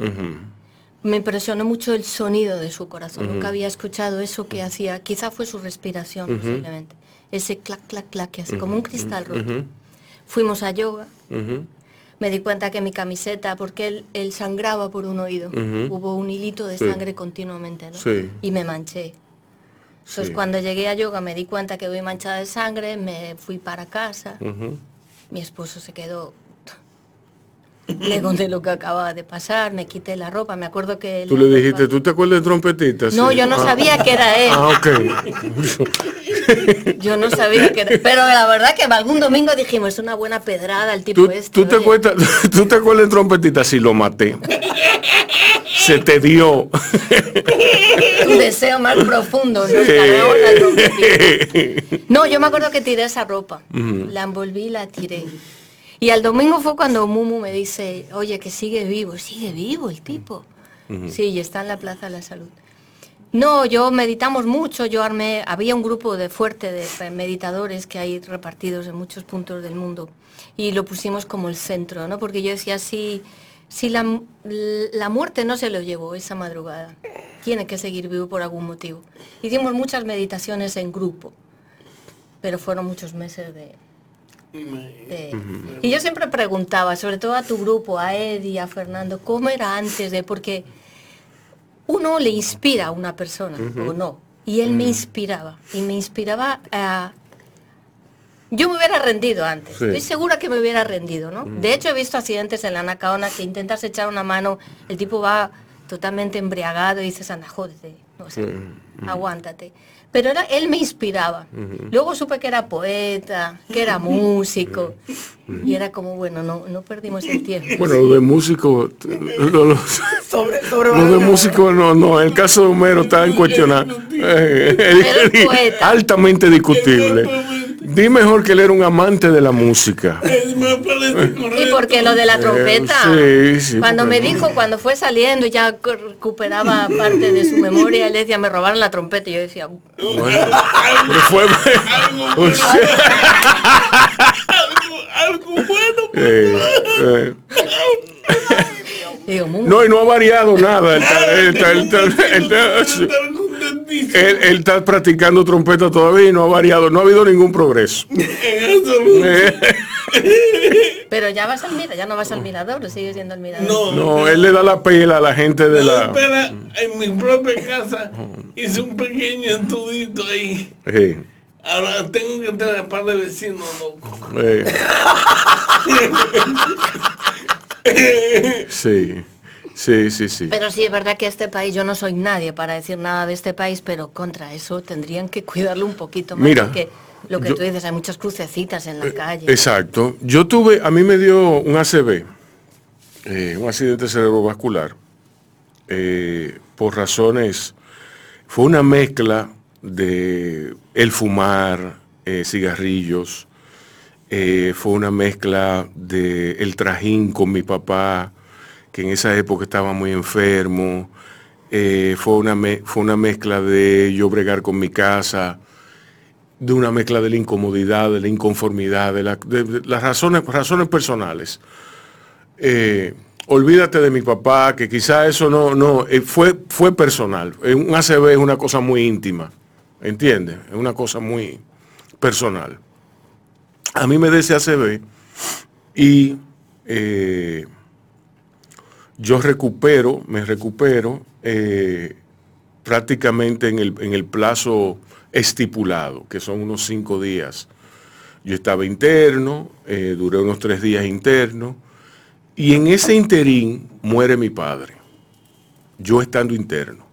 Me impresionó mucho el sonido de su corazón. Nunca había escuchado eso que hacía, quizá fue su respiración posiblemente. Ese clac, clac, clac, que hace como un cristal roto. Fuimos a yoga. Me di cuenta que mi camiseta, porque él, sangraba por un oído, hubo un hilito de sangre continuamente, Y me manché. Entonces cuando llegué a yoga me di cuenta que voy manchada de sangre, me fui para casa. Mi esposo se quedó le conté lo que acababa de pasar, me quité la ropa, me acuerdo que... Tú le dijiste, ¿tú te acuerdas de trompetita? No, yo no ah. sabía que era él. Ah, ok. yo no sabía que era... Pero la verdad que algún domingo dijimos, es una buena pedrada el tipo este. ¿tú te, acuerdas, ¿Tú te acuerdas de trompetita? Si lo maté. Se te dio. Un deseo más profundo. No, yo me acuerdo que tiré esa ropa. La envolví y la tiré. Y al domingo fue cuando Mumu me dice, oye, que sigue vivo, sigue vivo el tipo. Sí, y está en la Plaza de la Salud. No, yo meditamos mucho, yo armé, había un grupo de fuerte de meditadores que hay repartidos en muchos puntos del mundo y lo pusimos como el centro, ¿no? Porque yo decía, si, si la, la muerte no se lo llevó esa madrugada, tiene que seguir vivo por algún motivo. Hicimos muchas meditaciones en grupo, pero fueron muchos meses de, y yo siempre preguntaba, sobre todo a tu grupo, a Eddie, a Fernando, ¿cómo era antes de? Porque uno le inspira a una persona, o no, Y él me inspiraba, y me inspiraba a... Yo me hubiera rendido antes, Sí. estoy segura que me hubiera rendido, ¿no? De hecho he visto accidentes en la Nacaona que intentas echar una mano, el tipo va totalmente embriagado y dices, anda, jódete, no sé, aguántate. Pero era, él me inspiraba. Luego supe que era poeta, que era músico, y era como, bueno, no, no perdimos el tiempo. Bueno, lo de músico, lo, lo- Sobre, sobre lo de músico no, no, el caso de Homero está en cuestionar. Eh, altamente discutible. Di mejor que él era un amante de la música. Y porque lo de la trompeta, sí, sí, cuando me dijo, cuando fue saliendo, ya recuperaba parte de su memoria, él decía, me robaron la trompeta, y yo decía, Bueno, pero fue- algo, algo bueno. Eh, eh, digo, "Mu- no, y no ha variado nada. Él está- él practicando trompeta todavía y no ha variado, no ha habido ningún progreso. En absoluto. Eh, pero ya vas al mirador, ya no vas al mirador, o sigue siendo el mirador. No, no, él le da la pela a la gente de la... espera, en mi propia casa hice un pequeño estudito ahí. Ahora tengo que tener un par de vecinos locos. eh. Sí, sí, sí, sí. Pero sí es verdad que este país, yo no soy nadie para decir nada de este país, pero contra eso tendrían que cuidarlo un poquito más. Mira, porque lo que yo- tú dices, hay muchas crucecitas en la calle. Exacto. Yo tuve, a mí me dio un ACV, eh, un accidente cerebrovascular, eh, por razones, fue una mezcla de el fumar, eh, cigarrillos, eh, fue una mezcla de el trajín con mi papá, que en esa época estaba muy enfermo, eh, fue, una fue una mezcla de yo bregar con mi casa, de una mezcla de la incomodidad, de la inconformidad, de, la- de- de las razones, razones personales. Eh, olvídate de mi papá, que quizá eso no, no, eh, fue, fue personal. Un ACV es una cosa muy íntima, ¿entiendes? Es una cosa muy personal. A mí me da ese ACV y yo recupero, me recupero eh, prácticamente en el, en el plazo estipulado, que son unos cinco días. Yo estaba interno, eh, duré unos tres días interno, y en ese interín muere mi padre, yo estando interno.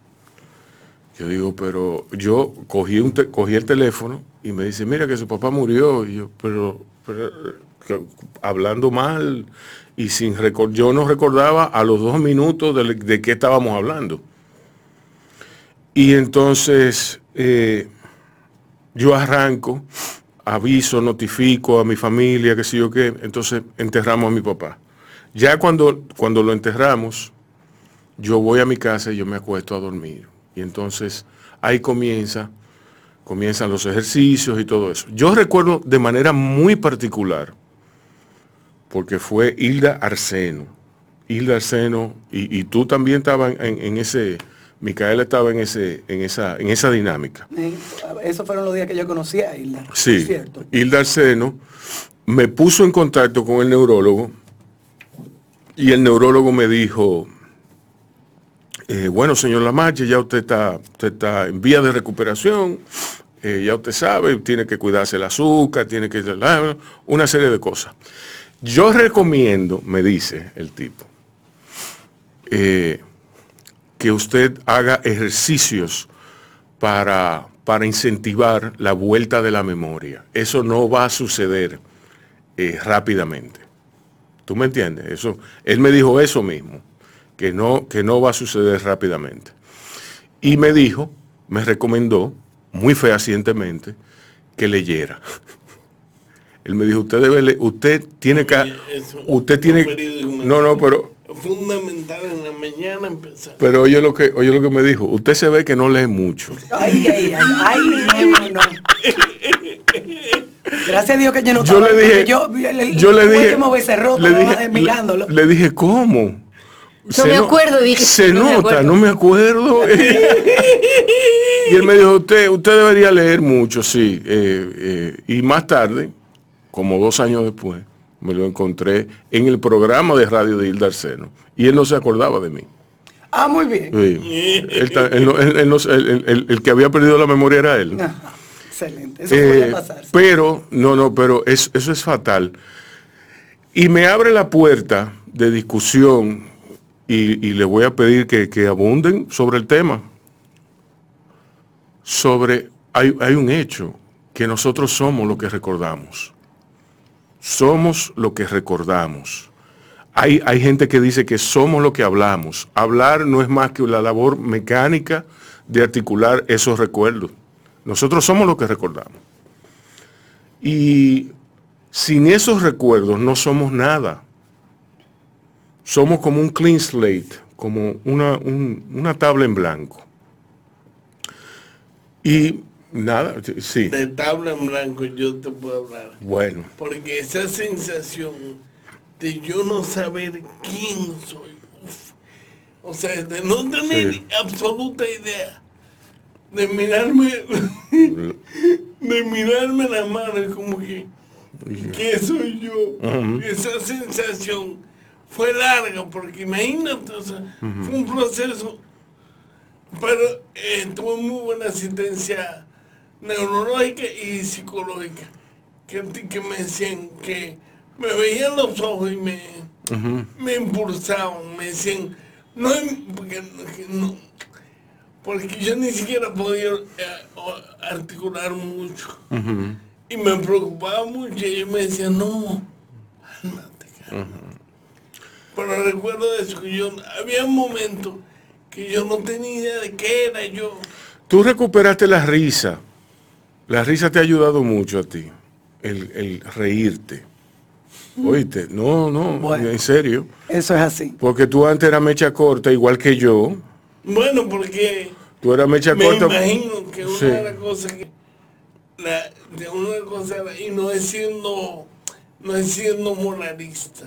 Yo digo, pero yo cogí, un cogí el teléfono y me dice, mira que su papá murió. Y yo, pero, hablando mal y sin recordar, yo no recordaba a los dos minutos de, de qué estábamos hablando. Y entonces eh, yo arranco, aviso, notifico a mi familia, qué sé yo qué, entonces enterramos a mi papá. Ya cuando, cuando lo enterramos, yo voy a mi casa y yo me acuesto a dormir. Y entonces ahí comienza, comienzan los ejercicios y todo eso. Yo recuerdo de manera muy particular, porque fue Hilda Arseno. Hilda Arseno, y, y tú también estabas en, en ese, Micaela estaba en, ese, en, esa, en esa dinámica. Esos fueron los días que yo conocí a Hilda. Sí, es cierto. Hilda Arseno me puso en contacto con el neurólogo y el neurólogo me dijo, eh, bueno, señor Lamache, ya usted está, usted está en vía de recuperación, eh, ya usted sabe, tiene que cuidarse el azúcar, tiene que... una serie de cosas. Yo recomiendo, me dice el tipo, eh, que usted haga ejercicios para, para incentivar la vuelta de la memoria. Eso no va a suceder eh, rápidamente. ¿Tú me entiendes? Eso, él me dijo eso mismo, que no, que no va a suceder rápidamente. Y me dijo, me recomendó, muy fehacientemente, que leyera. Él me dijo, usted debe le- usted tiene que, usted tiene, no, no, pero, Fundamental en la mañana empezar. pero oye lo que, oye lo que me dijo, usted se ve que no lee mucho. Ay, ay, ay, ay, no, no. Gracias a Dios que yo no Yo le dije, yo, el- yo le dije, le dije, mirándolo. le, le dije, ¿cómo? No me acuerdo, dije, Se nota, no me acuerdo. y él me dijo, usted, usted debería leer mucho, sí. eh, eh, y más tarde, como dos años después, me lo encontré en el programa de radio de Hilda Arseno. Y él no se acordaba de mí. Ah, muy bien. el, que había perdido la memoria era él. excelente. Eso puede eh, pasar. Pero, no, no, pero eso es fatal. Y me abre la puerta de discusión y, le voy a pedir que, que, abunden sobre el tema. Sobre, hay, hay un hecho, que nosotros somos lo que recordamos. Somos lo que recordamos. Hay, hay, gente que dice que somos lo que hablamos. Hablar no es más que la labor mecánica de articular esos recuerdos. Nosotros somos lo que recordamos. Y sin esos recuerdos no somos nada. Somos como un clean slate, como una, una tabla en blanco. Y nada, sí. De tabla en blanco yo te puedo hablar. Bueno. Porque esa sensación de yo no saber quién soy, o sea, de no tener absoluta idea de mirarme, de mirarme la madre como que, ¿qué soy yo? Esa sensación fue larga, porque imagínate, o sea, fue un proceso, pero eh, tuve muy buena asistencia neurológica y psicológica, que, que me decían que me veían los ojos y me, me impulsaban, me decían, no, porque, no, porque yo ni siquiera podía eh, articular mucho. Y me preocupaba mucho y me decían, no, ándate, Pero recuerdo eso, que yo, había un momento que yo no tenía idea de qué era yo. Tú recuperaste la risa. La risa te ha ayudado mucho a ti, el, reírte. Oíste, no, no, en serio. Eso es así. Porque tú antes eras mecha corta, igual que yo. Bueno, porque... Tú eras mecha corta. Me imagino que una de las cosas que... La, de una de las cosas, y no es siendo, no es siendo moralista,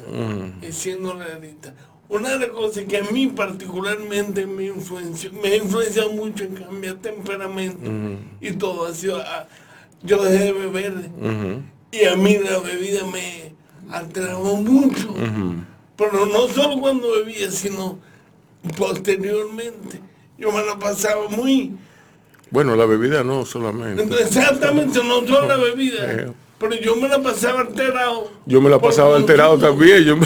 es siendo realista. Una de las cosas que a mí particularmente me influenció, me ha influenciado mucho en cambiar temperamento y todo ha sido, ah, yo dejé de beber y a mí la bebida me alteraba mucho, pero no solo cuando bebía, sino posteriormente. Yo me la pasaba muy... Bueno, la bebida no solamente. Exactamente, no solo la bebida. Eh, pero yo me la pasaba alterado. Yo me la pasaba alterado también. Yo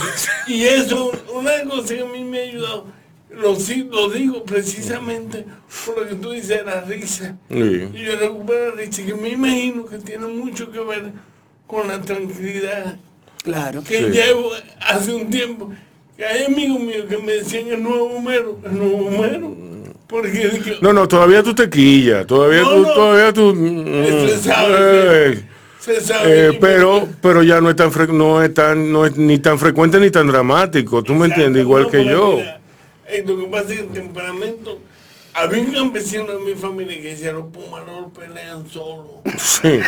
Y eso, una cosa que a mí me ha ayudado, lo, lo digo precisamente por lo que tú dices, la risa. Y yo recupero la risa, que me imagino que tiene mucho que ver con la tranquilidad. Claro. Que llevo hace un tiempo. Que hay amigos míos que me decían el nuevo Homero, el nuevo Homero. Porque, no, no, todavía tú te quillas, todavía tú, todavía tú... Eh, pero pero ya no es tan no es tan no es ni tan frecuente ni tan dramático tú me entiendes igual que yo. eh, lo que pasa es que el temperamento había un campesino en mi familia que decía los pumas no pelean solo sí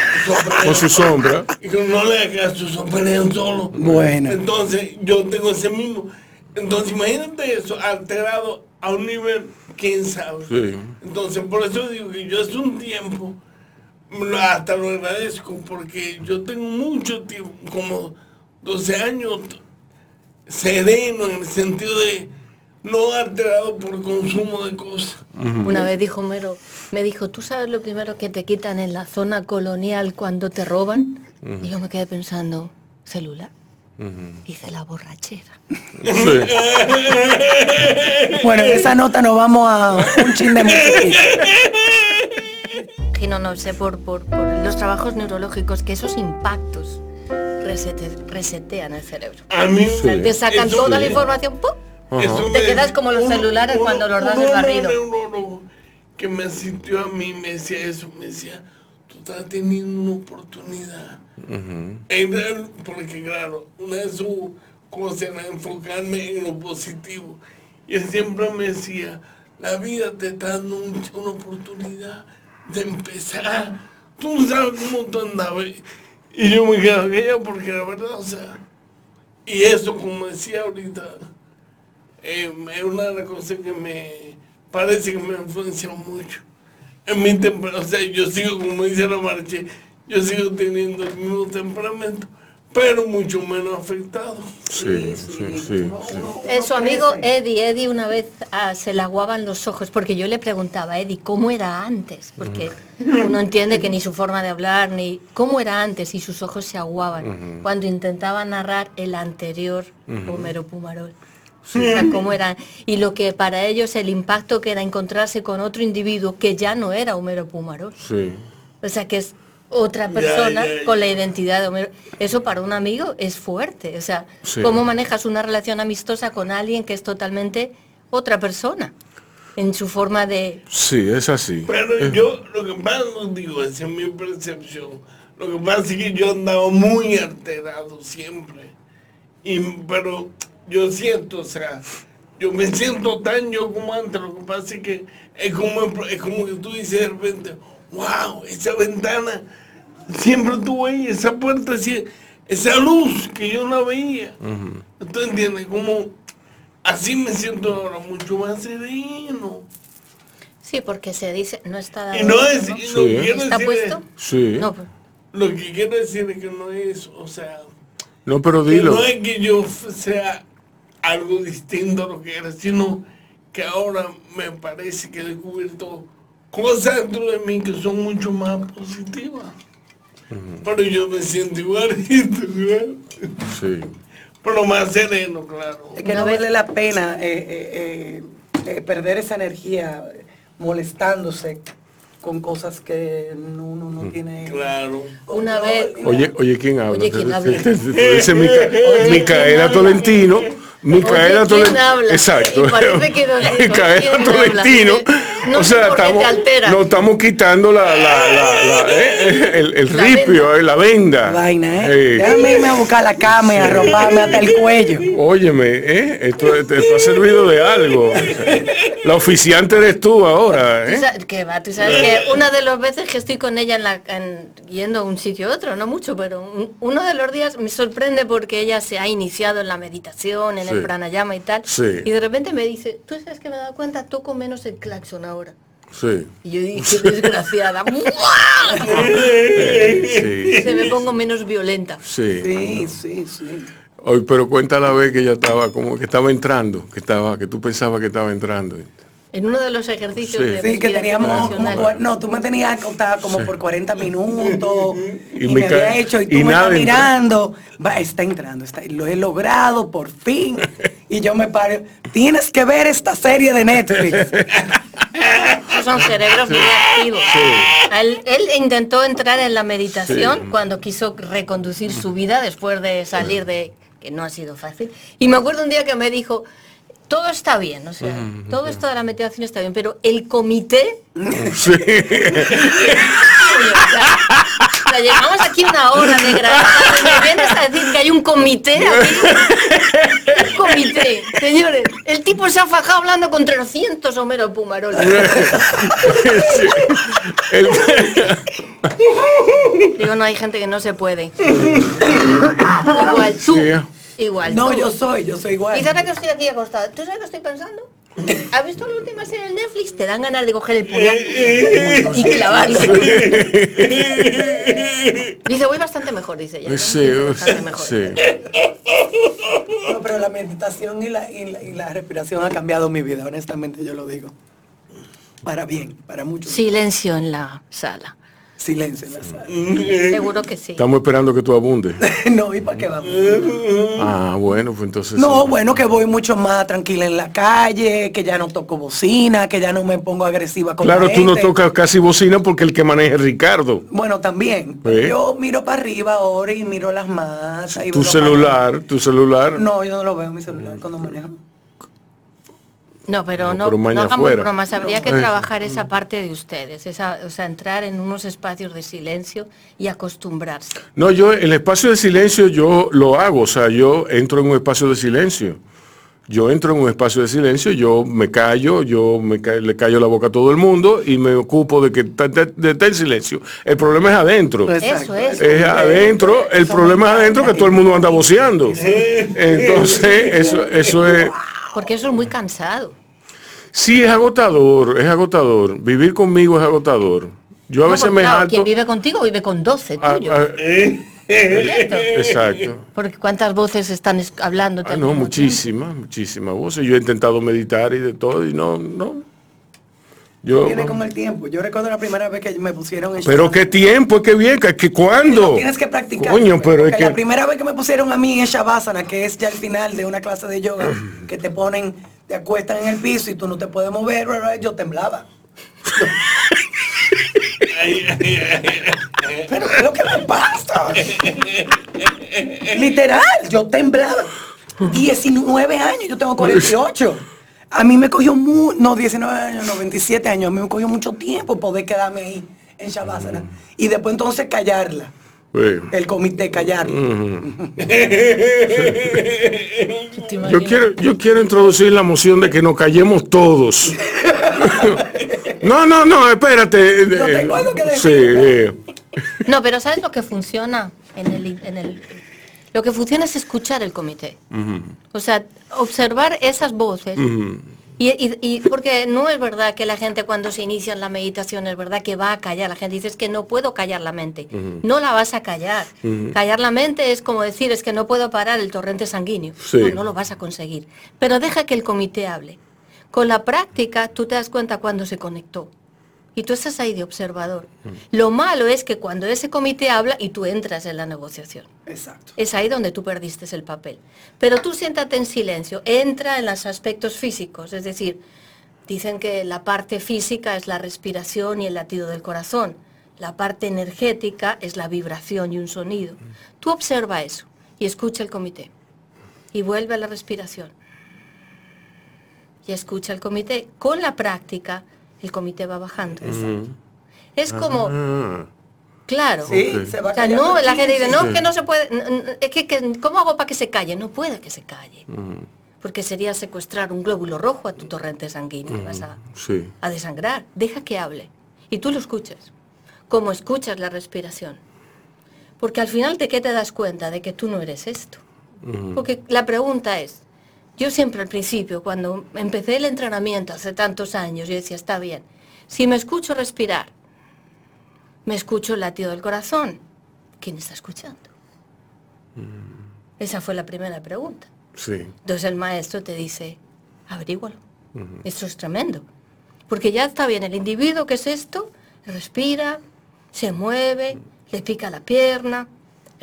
con su sombra. Y que no le hagas caso pelean solo bueno. Entonces yo tengo ese mismo. Entonces imagínate eso alterado a un nivel quién sabe. Sí. entonces por eso digo que yo hace un tiempo hasta lo agradezco porque yo tengo mucho tiempo, como 12 años, sereno en el sentido de no alterado por consumo de cosas. Una vez dijo Mero, me dijo, ¿tú sabes lo primero que te quitan en la zona colonial cuando te roban? Y yo me quedé pensando, celular. Hice la borrachera. bueno, esa nota nos vamos a un chin de música imagino, no sé, por, por, los trabajos neurológicos, que esos impactos resetean el cerebro. A mí Te sacan toda la información, Te quedas como los celulares cuando los das el barrido. que me asistió a mí me decía eso, me decía, tú estás teniendo una oportunidad. porque claro, una de sus cosas era enfocarme en lo positivo. Y él siempre me decía, la vida te está dando una oportunidad de empezar. Tú sabes cómo tú andabas. Y yo me quedo aquella porque la verdad, o sea, y eso, como decía ahorita, eh, es una de las cosas que me parece que me influencia mucho. En mi temperamento, o sea, yo sigo, como dice la marcha, yo sigo teniendo el mismo temperamento, pero mucho menos afectado. Sí, sí, sí. Eh, su amigo Eddie, Eddie una vez ah, se le aguaban los ojos, porque yo le preguntaba a Eddie cómo era antes, porque uno entiende que ni su forma de hablar, ni cómo era antes, y sus ojos se aguaban cuando intentaba narrar el anterior Homero Pumarol. O sea, cómo era. Y lo que para ellos el impacto que era encontrarse con otro individuo que ya no era Homero Pumarol. Sí. O sea, que es otra persona ya, ya. con la identidad de Homero. Eso para un amigo es fuerte. O sea, Sí. cómo manejas una relación amistosa con alguien que es totalmente otra persona en su forma de... Sí, es así. Pero Es- yo lo que pasa, no digo, es mi percepción. Lo que pasa es que yo andaba muy alterado siempre. Y, pero yo siento, o sea, yo me siento tan yo como antes. Lo que pasa es que es como, es como que tú dices de repente, wow, esa ventana siempre ahí, esa puerta, así, esa luz que yo no veía. ¿Tú entiendes? Como así me siento ahora mucho más sereno. Sí, porque se dice, no está dado Y no hecho, es, ¿no? y no Sí. quiero ¿Está decir- puesto? Sí. No, pues, Lo que quiero decir es que no es, o sea, No, pero que dilo. no es que yo sea algo distinto a lo que era, sino que ahora me parece que he descubierto cosas dentro de mí que son mucho más positivas. Pero yo me siento igualito, claro. Sí. Pero más sereno, claro. Es que no vale la pena eh, eh, eh, perder esa energía molestándose con cosas que no- uno no tiene. Claro. una vez... Oye, oye, ¿quién habla? Oye, ¿quién habla? Dice Micaela. Tolentino. Micaela Oye, ¿quién Tolentino. Exacto. Micaela. Tolentino. No o sea, estamos, nos estamos quitando la, la, la, la- eh, el, el La ripio, eh, la venda. Vaina, ¿eh? Eh, Déjame irme a buscar la cama y arroparme hasta el cuello. Óyeme, ¿eh? esto, esto ha servido de algo. La oficiante eres tú ahora. Tú ¿eh? que va, tú sabes que una de las veces que estoy con ella en la, en- yendo a un sitio a otro, no mucho, pero un- uno de los días me sorprende porque ella se ha iniciado en la meditación, en Sí. el pranayama y tal, Sí. y de repente me dice, tú sabes que me he dado cuenta, toco menos el claxon ahora. Sí. Y yo dije, desgraciada, Sí. se me pongo menos violenta. Sí. Sí, sí, sí. Hoy, pero cuenta la vez que ella estaba como que estaba entrando, que estaba, que tú pensabas que estaba entrando. En uno de los ejercicios Sí. de Sí, que teníamos como, no, tú me tenías acostada como por 40 minutos Y y, me me había hecho y tú y me estás mirando, va, está entrando, está, lo he logrado por fin y yo me paro, tienes que ver esta serie de Netflix. Esos son cerebros muy activos. Él, él intentó entrar en la meditación Sí. cuando quiso reconducir su vida después de salir de que no ha sido fácil. Y me acuerdo un día que me dijo, todo está bien, o sea, todo esto de la meditación está bien, pero el comité, Sí. o sea, llevamos aquí una hora de grabar y me vienes a decir que hay un comité aquí. Un comité, señores. El tipo se ha fajado hablando con 300 Homero Pumarol. Sí. El- Digo, no hay gente que no se puede. Igual tú. Igual No, tú. yo soy, yo soy igual. Y ahora que estoy aquí acostada, ¿tú sabes qué estoy pensando? ¿Has visto la última serie en Netflix? Te dan ganas de coger el puñal y clavarlo. Dice, voy bastante mejor, dice ella. Sí, Bastante mejor. sí. No, pero la meditación y la, y la, y la respiración ha cambiado mi vida, honestamente yo lo digo. Para bien, para mucho. Silencio en la sala. Silencio en la sala. Seguro que sí. Estamos esperando que tú abundes. no, ¿y para qué vamos? Ah, bueno, pues entonces. No, sí. bueno, que voy mucho más tranquila en la calle, que ya no toco bocina, que ya no me pongo agresiva con Claro, la tú no gente. tocas casi bocina porque el que maneja es Ricardo. Bueno, también. ¿Eh? Yo miro para arriba ahora y miro las masas. Y Tu celular, tu celular. No, yo no lo veo en mi celular cuando manejo. No, pero No, no, no, hagamos bromas. Habría que trabajar esa parte de ustedes, esa, o sea, entrar en unos espacios de silencio y acostumbrarse. No, yo el espacio de silencio yo lo hago, o sea, yo entro en un espacio de silencio. Yo entro en un espacio de silencio, yo me callo, yo me ca- le callo la boca a todo el mundo y me ocupo de que está en silencio. El problema es adentro. Eso es. Es adentro, el problema es adentro que todo el mundo anda voceando. Entonces, eso, eso es, Porque eso es muy cansado. Sí es agotador, es agotador. Vivir conmigo es agotador. Yo a No, veces porque, me claro. Quien vive contigo vive con 12 a- tuyos. a- Exacto. Porque cuántas voces están es- hablando. Ah, no, muchísimas, muchísimas voces. Yo he intentado meditar y de todo y no, no. Yo, Viene con el tiempo. Yo recuerdo la primera vez que me pusieron en pero qué tiempo, es que bien, que, que cuándo. Tienes que practicar. Coño, pero es que la primera vez que me pusieron a mí en Shavasana, que es ya el final de una clase de yoga, que te ponen, te acuestan en el piso y tú no te puedes mover, yo temblaba. Pero ¿qué es lo que me pasa? Literal, yo temblaba. 19 años, yo tengo 48. A mí me cogió mu no 19 años, no 27 años, a mí me cogió mucho tiempo poder quedarme ahí en Shavasana. Y después entonces callarla, Sí. el comité callarla. Yo quiero, yo quiero introducir la moción de que nos callemos todos. no, no, no, espérate. Yo tengo algo que Sí, decir. No, pero ¿sabes lo que funciona? En el, en el, lo que funciona es escuchar el comité. O sea, observar esas voces. Y, y- y porque no es verdad que la gente cuando se inicia en la meditación es verdad que va a callar. La gente dice es que no puedo callar la mente. No la vas a callar. Callar la mente es como decir es que no puedo parar el torrente sanguíneo. Sí. No, no lo vas a conseguir. Pero deja que el comité hable. Con la práctica tú te das cuenta cuando se conectó. Y tú estás ahí de observador. Lo malo es que cuando ese comité habla y tú entras en la negociación. Exacto. Es ahí donde tú perdiste el papel. Pero tú siéntate en silencio, entra en los aspectos físicos, es decir, dicen que la parte física es la respiración y el latido del corazón, la parte energética es la vibración y un sonido. Tú observa eso y escucha el comité y vuelve a la respiración. Y escucha el comité. Con la práctica, el comité va bajando. Es como, ah, claro. Sí, Ok. se va O sea, callando no, la gente dice, no, que no se puede, es que, que, ¿cómo hago para que se calle? No puede que se calle. Porque sería secuestrar un glóbulo rojo a tu torrente sanguíneo, vas a, sí. a desangrar. Deja que hable. Y tú lo escuchas, como escuchas la respiración. Porque al final de qué te das cuenta de que tú no eres esto. Porque la pregunta es, yo siempre al principio, cuando empecé el entrenamiento hace tantos años, yo decía, está bien, si me escucho respirar, me escucho el latido del corazón, ¿quién está escuchando? Esa fue la primera pregunta. Sí. Entonces el maestro te dice, averígualo. Esto es tremendo. Porque ya está bien, el individuo que es esto, respira, se mueve, le pica la pierna,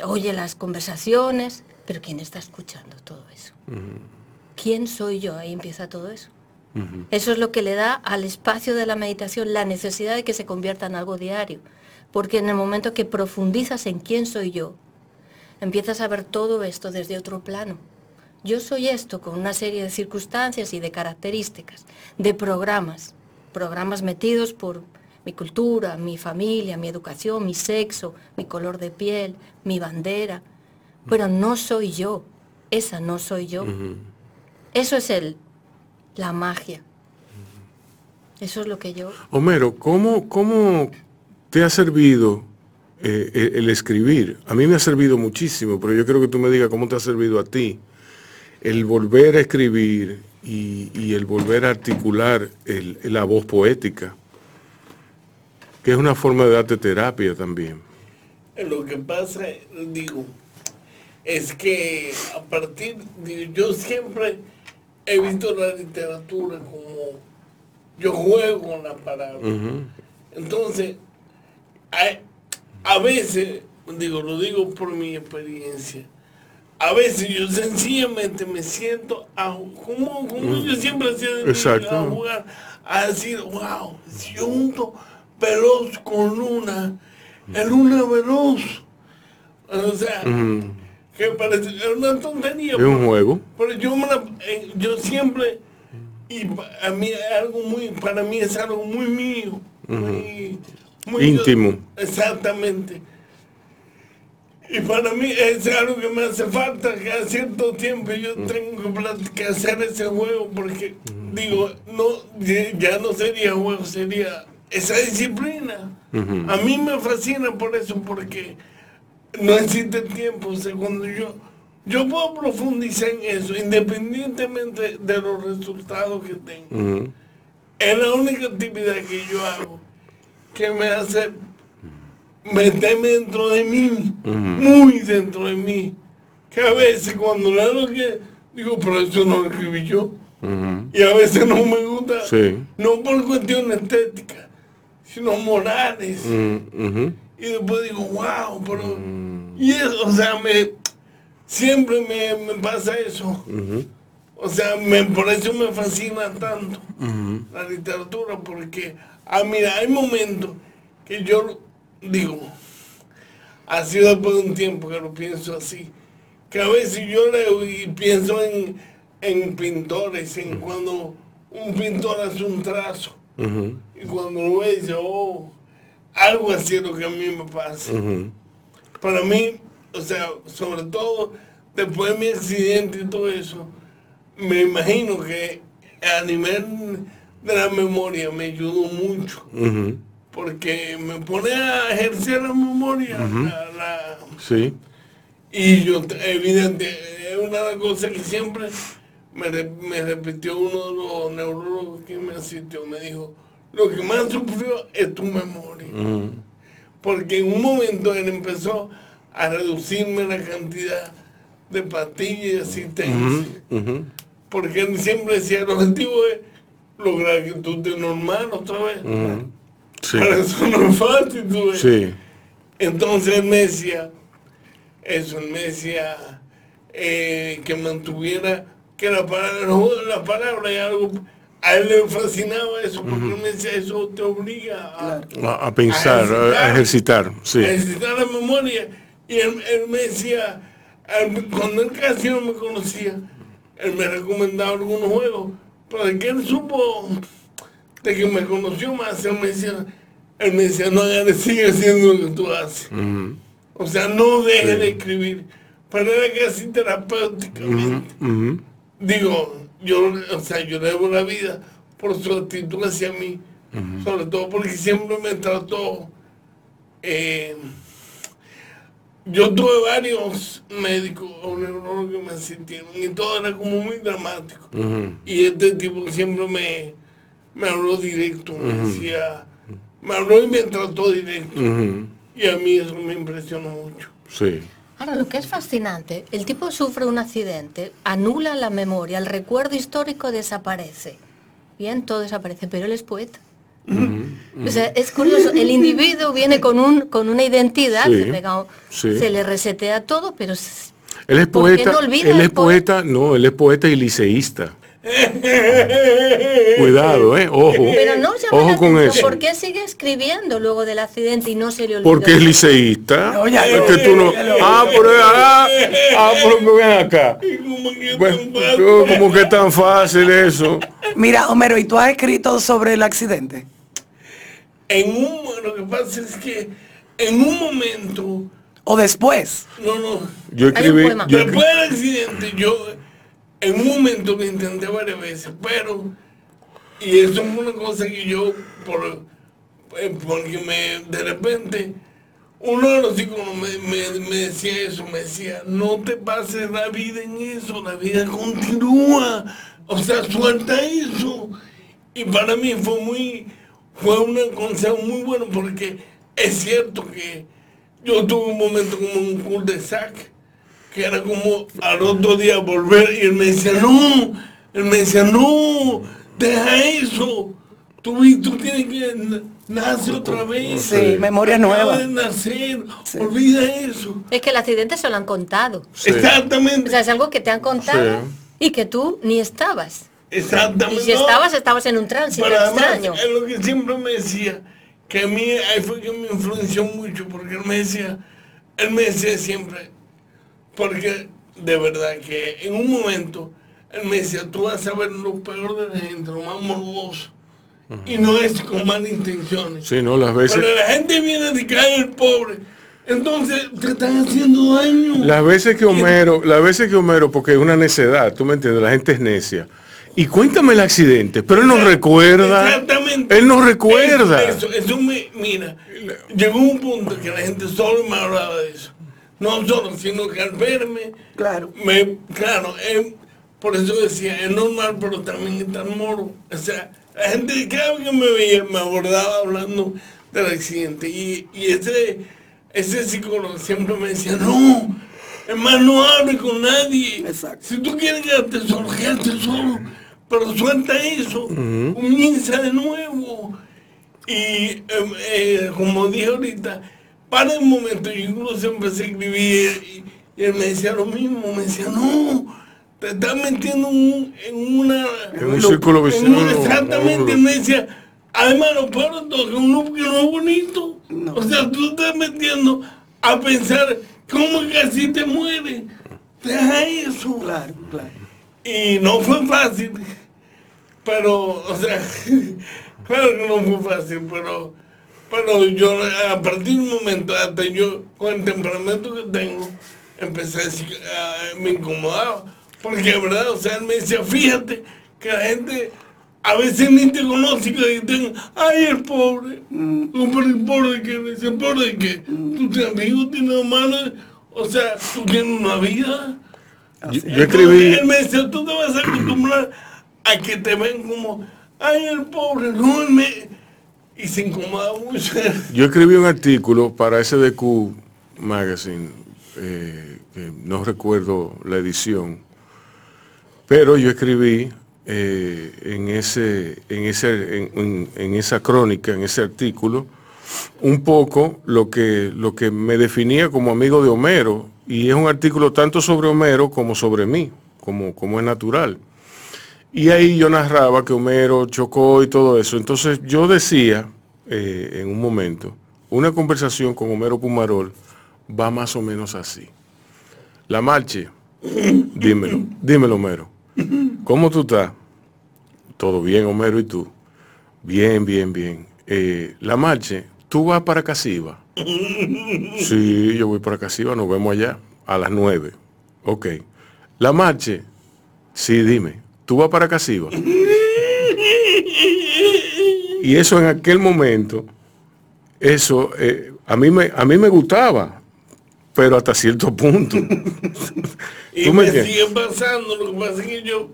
oye las conversaciones, pero ¿quién está escuchando todo eso? ¿Quién soy yo? Ahí empieza todo eso. Eso es lo que le da al espacio de la meditación la necesidad de que se convierta en algo diario. Porque en el momento que profundizas en quién soy yo, empiezas a ver todo esto desde otro plano. Yo soy esto con una serie de circunstancias y de características, de programas, programas metidos por mi cultura, mi familia, mi educación, mi sexo, mi color de piel, mi bandera. Pero no soy yo, esa no soy yo. Eso es el, la magia. Eso es lo que yo... Homero, ¿cómo, cómo te ha servido eh, el, escribir? A mí me ha servido muchísimo, pero yo quiero que tú me digas cómo te ha servido a ti el volver a escribir y, y el volver a articular el- la voz poética, que es una forma de darte terapia también. Lo que pasa, digo, es que a partir de, yo siempre he visto la literatura como yo juego con la palabra. Entonces, a, a veces, digo, lo digo por mi experiencia, a veces yo sencillamente me siento a, como, como yo siempre hacía de Exacto. a jugar, a decir, wow, si yo junto veloz con luna, el luna veloz. O sea, que parece es una tontería. Es un juego. Pero yo, me la- eh, yo siempre, y a mí es algo muy, para mí es algo muy mío, muy- Íntimo. exactamente. Y para mí es algo que me hace falta, que a cierto tiempo yo tengo que hacer ese juego, porque digo, no, ya no sería juego, sería esa disciplina. A mí me fascina por eso, porque no existe tiempo. O sea, cuando yo, yo puedo profundizar en eso, independientemente de los resultados que tengo. Es la única actividad que yo hago que me hace meterme dentro de mí, muy dentro de mí, que a veces cuando leo lo que digo, pero eso no lo escribí yo. Y a veces no me gusta, no por cuestión estética, sino morales. Y después digo, wow, pero... Y eso, o sea, me, siempre me, pasa eso. O sea, me, por eso me fascina tanto la literatura, porque, ah, mira, hay momentos que yo digo, ha sido después de un tiempo que lo pienso así, que a veces yo leo y pienso en, en pintores, en cuando un pintor hace un trazo, y cuando lo ve dice, oh, algo así es lo que a mí me pasa. Para mí, o sea, sobre todo después de mi accidente y todo eso, me imagino que a nivel de la memoria me ayudó mucho. Porque me pone a ejercer la memoria. sí. Y yo, evidente, es una cosa que siempre me, me, repitió uno de los neurólogos que me asistió. Me dijo, lo que más sufrió es tu memoria. Porque en un momento él empezó a reducirme la cantidad de pastillas y asistencia. Porque él siempre decía, el objetivo es lograr que tú estés normal otra vez. Para eso no es fácil, tú ves. Entonces él me decía, eso, él me decía eh, que mantuviera, que la palabra, la palabra y algo, a él le fascinaba eso, porque él me decía, eso te obliga a, a, pensar, a ejercitar, sí. a ejercitar la memoria. Y él, él me decía, cuando él casi no me conocía, él me recomendaba algunos juegos, pero de que él supo, de que me conoció más, él me decía, él me decía, no, ya sigue haciendo lo que tú haces. O sea, no deje de escribir. Pero era casi terapéuticamente. Digo, yo, o sea, yo debo la vida por su actitud hacia mí. Sobre todo porque siempre me trató... Eh, yo tuve varios médicos o neurólogos que me asistieron y todo era como muy dramático. Y este tipo siempre me, me habló directo, me decía, me habló y me trató directo. Y a mí eso me impresionó mucho. Sí. Ahora, lo que es fascinante, el tipo sufre un accidente, anula la memoria, el recuerdo histórico desaparece. Bien, todo desaparece, pero él es poeta. O sea, es curioso, el individuo viene con, un, con una identidad, se, le resetea todo, pero... Él es poeta, él es poeta, no, él es poeta y liceísta. Cuidado, eh, ojo. Pero no ojo con eso. ¿Por qué sigue escribiendo luego del accidente y no se le olvida? Porque es liceísta. es que tú no. Ah, pero ah, ah, pero ven acá. como que es tan fácil eso. Mira, Homero, ¿y tú has escrito sobre el accidente? En un lo que pasa es que en un momento o después. No, no. Yo escribí. después del accidente yo en un momento me intenté varias veces, pero, y eso es una cosa que yo, por, eh, porque me, de repente, uno de los hijos me, me, decía eso, me decía, no te pases la vida en eso, la vida continúa, o sea, suelta eso. Y para mí fue muy, fue un consejo muy bueno porque es cierto que yo tuve un momento como un cul de sac que era como al otro día volver y él me decía, no, él me decía, no, deja eso, tú, tú tienes que nacer otra vez. Sí, memoria nueva. De nacer, olvida eso. Es que el accidente se lo han contado. Exactamente. O sea, es algo que te han contado y que tú ni estabas. Exactamente. Y si estabas, estabas en un tránsito extraño. Es lo que siempre me decía, que a mí ahí fue que me influenció mucho, porque él me decía, él me decía siempre, porque de verdad que en un momento él me decía, tú vas a ver lo peor de la gente, lo más morboso. Y no es con malas intenciones. Sí, no, las veces... Pero la gente viene a caer el pobre. Entonces te están haciendo daño. Las veces que Homero, las veces que Homero, porque es una necedad, tú me entiendes, la gente es necia. Y cuéntame el accidente, pero él no recuerda. Exactamente. Él no recuerda. Eso, eso, me, mira, llegó un punto que la gente solo me hablaba de eso no solo, sino que al verme, claro, me, claro, por eso decía, es normal, pero también es tan moro. O sea, la gente cada vez que me veía me abordaba hablando del accidente. Y, ese, ese psicólogo siempre me decía, no, hermano, no hable con nadie. Si tú quieres quedarte solo, quédate solo. Pero suelta eso, comienza de nuevo. Y em, eh, como dije ahorita, para un momento, yo incluso empecé a escribir y, él me decía lo mismo, me decía, no, te estás metiendo en, una... En un círculo vicioso. Exactamente, me decía, además lo peor es que un loop que no es bonito. O sea, tú estás metiendo a pensar cómo que así te muere. Deja eso. Claro, claro. Y no fue fácil, pero, o sea, claro que no fue fácil, pero pero yo a partir de un momento, hasta yo con el temperamento que tengo, empecé a decir, me incomodaba. Porque verdad, o sea, él me decía, fíjate que la gente a veces ni te conoce que dicen, ay, el pobre. Mm. pero el pobre que me dice, pobre que tú tienes amigos, tienes hermanos, o sea, tú tienes una vida. Yo, yo escribí. Él me decía, tú te vas a acostumbrar a que te ven como, ay, el pobre. No, y se incomoda mucho. Yo escribí un artículo para SDQ Magazine, eh, no recuerdo la edición, pero yo escribí eh, en, ese, en, ese, en, esa crónica, en ese artículo, un poco lo que, lo que me definía como amigo de Homero, y es un artículo tanto sobre Homero como sobre mí, como, como es natural. Y ahí yo narraba que Homero chocó y todo eso. Entonces yo decía eh, en un momento, una conversación con Homero Pumarol va más o menos así. La marche, dímelo, dímelo Homero. ¿Cómo tú estás? Todo bien, Homero, ¿y tú? Bien, bien, bien. Eh, la marche, ¿tú vas para Casiva? Sí, yo voy para Casiva, nos vemos allá a las nueve. Ok. La marche, sí, dime, ¿tú vas para Casiva? Y eso en aquel momento, eso eh, a, mí me, a mí me gustaba, pero hasta cierto punto. y me, sigue pasando, lo que pasa es que yo,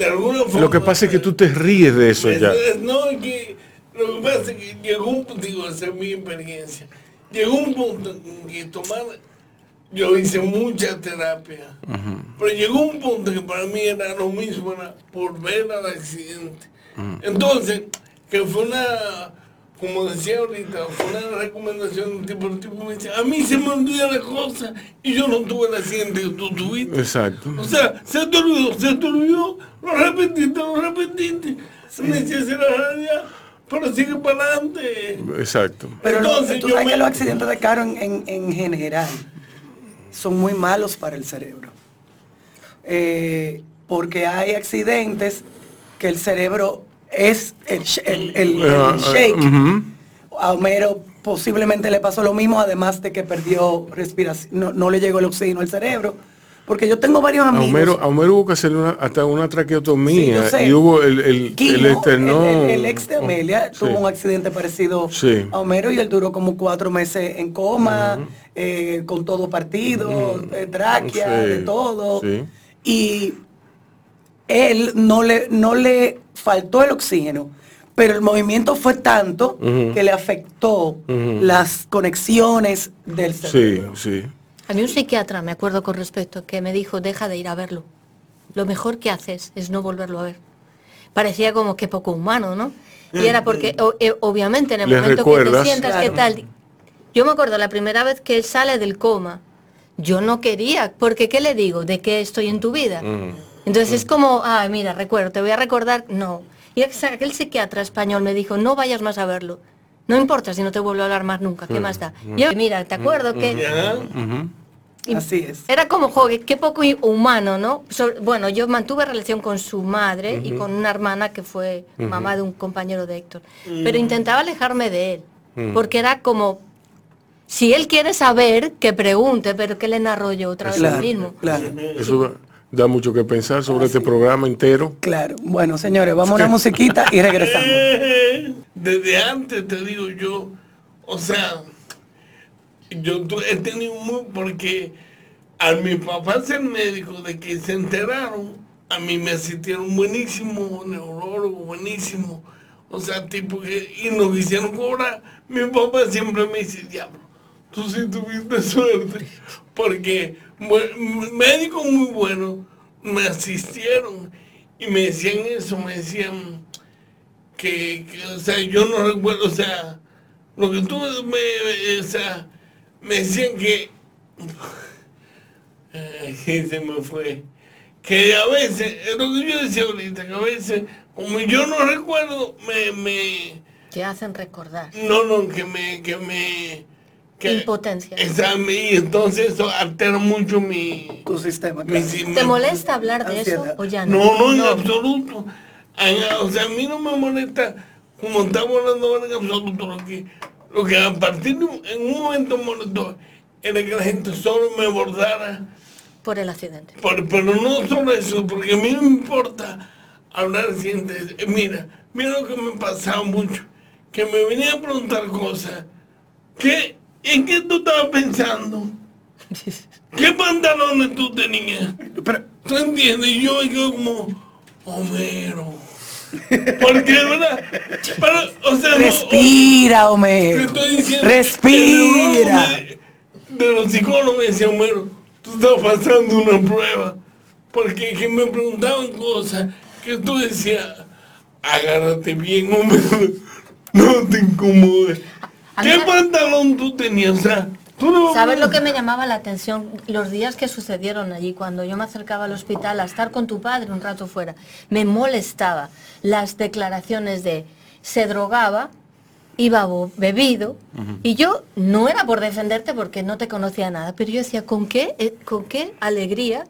de alguna forma... Lo que pasa es que tú te ríes de eso ya. No, es que lo que pasa es que llegó un punto, digo, esa es mi experiencia, llegó un punto en que tomar yo hice mucha terapia, pero llegó un punto que para mí era lo mismo, era por ver al accidente. Entonces, que fue una, como decía ahorita, fue una recomendación de un tipo, el tipo me dice, a mí se me olvida la cosa y yo no tuve el accidente que tú tuviste. Exacto. O sea, se te olvidó, se te olvidó, lo repetiste, lo repetiste. Sí. Me decía, la pero sigue para adelante. Exacto. Pero Entonces, tú sabes que los accidentes de carro en, en general son muy malos para el cerebro. Eh, porque hay accidentes que el cerebro es el, el, ah, ah, shake. A Homero posiblemente le pasó lo mismo, además de que perdió respiración, no, le llegó el oxígeno al cerebro. Porque yo tengo varios amigos. A Homero, hubo que hacer hasta una traqueotomía y hubo el, el, el, el, ex de Amelia tuvo un accidente parecido a Homero y él duró como cuatro meses en coma, eh, con todo partido, eh, tráquea, de todo. Y él no le, no le faltó el oxígeno, pero el movimiento fue tanto que le afectó las conexiones del cerebro. Sí, sí. A mí un psiquiatra, me acuerdo con respecto, que me dijo, deja de ir a verlo. Lo mejor que haces es no volverlo a ver. Parecía como que poco humano, ¿no? Y era porque, eh, obviamente, en el momento que te sientas, ¿qué tal? Yo me acuerdo la primera vez que él sale del coma, yo no quería, porque ¿qué le digo? ¿De qué estoy en tu vida? Entonces es como, ah, mira, recuerdo, te voy a recordar, no. Y aquel psiquiatra español me dijo, no vayas más a verlo. No importa si no te vuelvo a hablar más nunca, ¿qué más da? Yo, mira, ¿te acuerdo que... Así es. Era como, joder, qué poco humano, ¿no? bueno, yo mantuve relación con su madre y con una hermana que fue mamá de un compañero de Héctor. Pero intentaba alejarme de él, porque era como, si él quiere saber, que pregunte, pero que le narro yo otra vez lo mismo. Claro da mucho que pensar sobre este programa entero. Claro. Bueno, señores, vamos a una musiquita y regresamos. Desde antes te digo yo, o sea, yo he tenido muy, porque a mi papá ser médico de que se enteraron, a mí me asistieron buenísimo, neurólogo buenísimo. o sea, tipo que, y nos quisieron cobrar, mi papá siempre me dice, diablo, tú sí tuviste suerte, porque médicos muy buenos me asistieron y me decían eso, me decían que, o sea, yo no recuerdo, o sea, lo que tú me, o sea, me decían que, se me fue, que a veces, es lo que yo decía ahorita, que a veces, como yo no recuerdo, me... me te hacen recordar. No, no, que me... Que me que, Impotencia. y entonces eso altera mucho mi... Tu sistema. ¿Te molesta hablar de eso o ya no? No, no, en absoluto. O sea, a mí no me molesta, como estamos hablando en absoluto, lo que, lo que a partir de un, en un momento molestó era que la gente solo me abordara. Por el accidente. pero no solo eso, porque a mí no me importa hablar siempre. Mira, mira lo que me pasaba mucho, que me venía a preguntar cosas. ¿Qué, ¿En qué tú estabas pensando? ¿Qué pantalones tú tenías? Pero, ¿Tú entiendes? Yo, yo como, Homero. Porque, ¿verdad? o sea, Respira, Homero. Respira. De, los psicólogos me decía, Homero, tú estás pasando una prueba. Porque que me preguntaban cosas que tú decías, agárrate bien, Homero. No te incomodes. ¿Qué pantalón tú tenías? O sea, ¿Sabes lo que me llamaba la atención? Los días que sucedieron allí, cuando yo me acercaba al hospital a estar con tu padre un rato fuera, me molestaba las declaraciones de se drogaba, iba bebido, y yo no era por defenderte porque no te conocía nada, pero yo decía, ¿con qué, eh, con qué alegría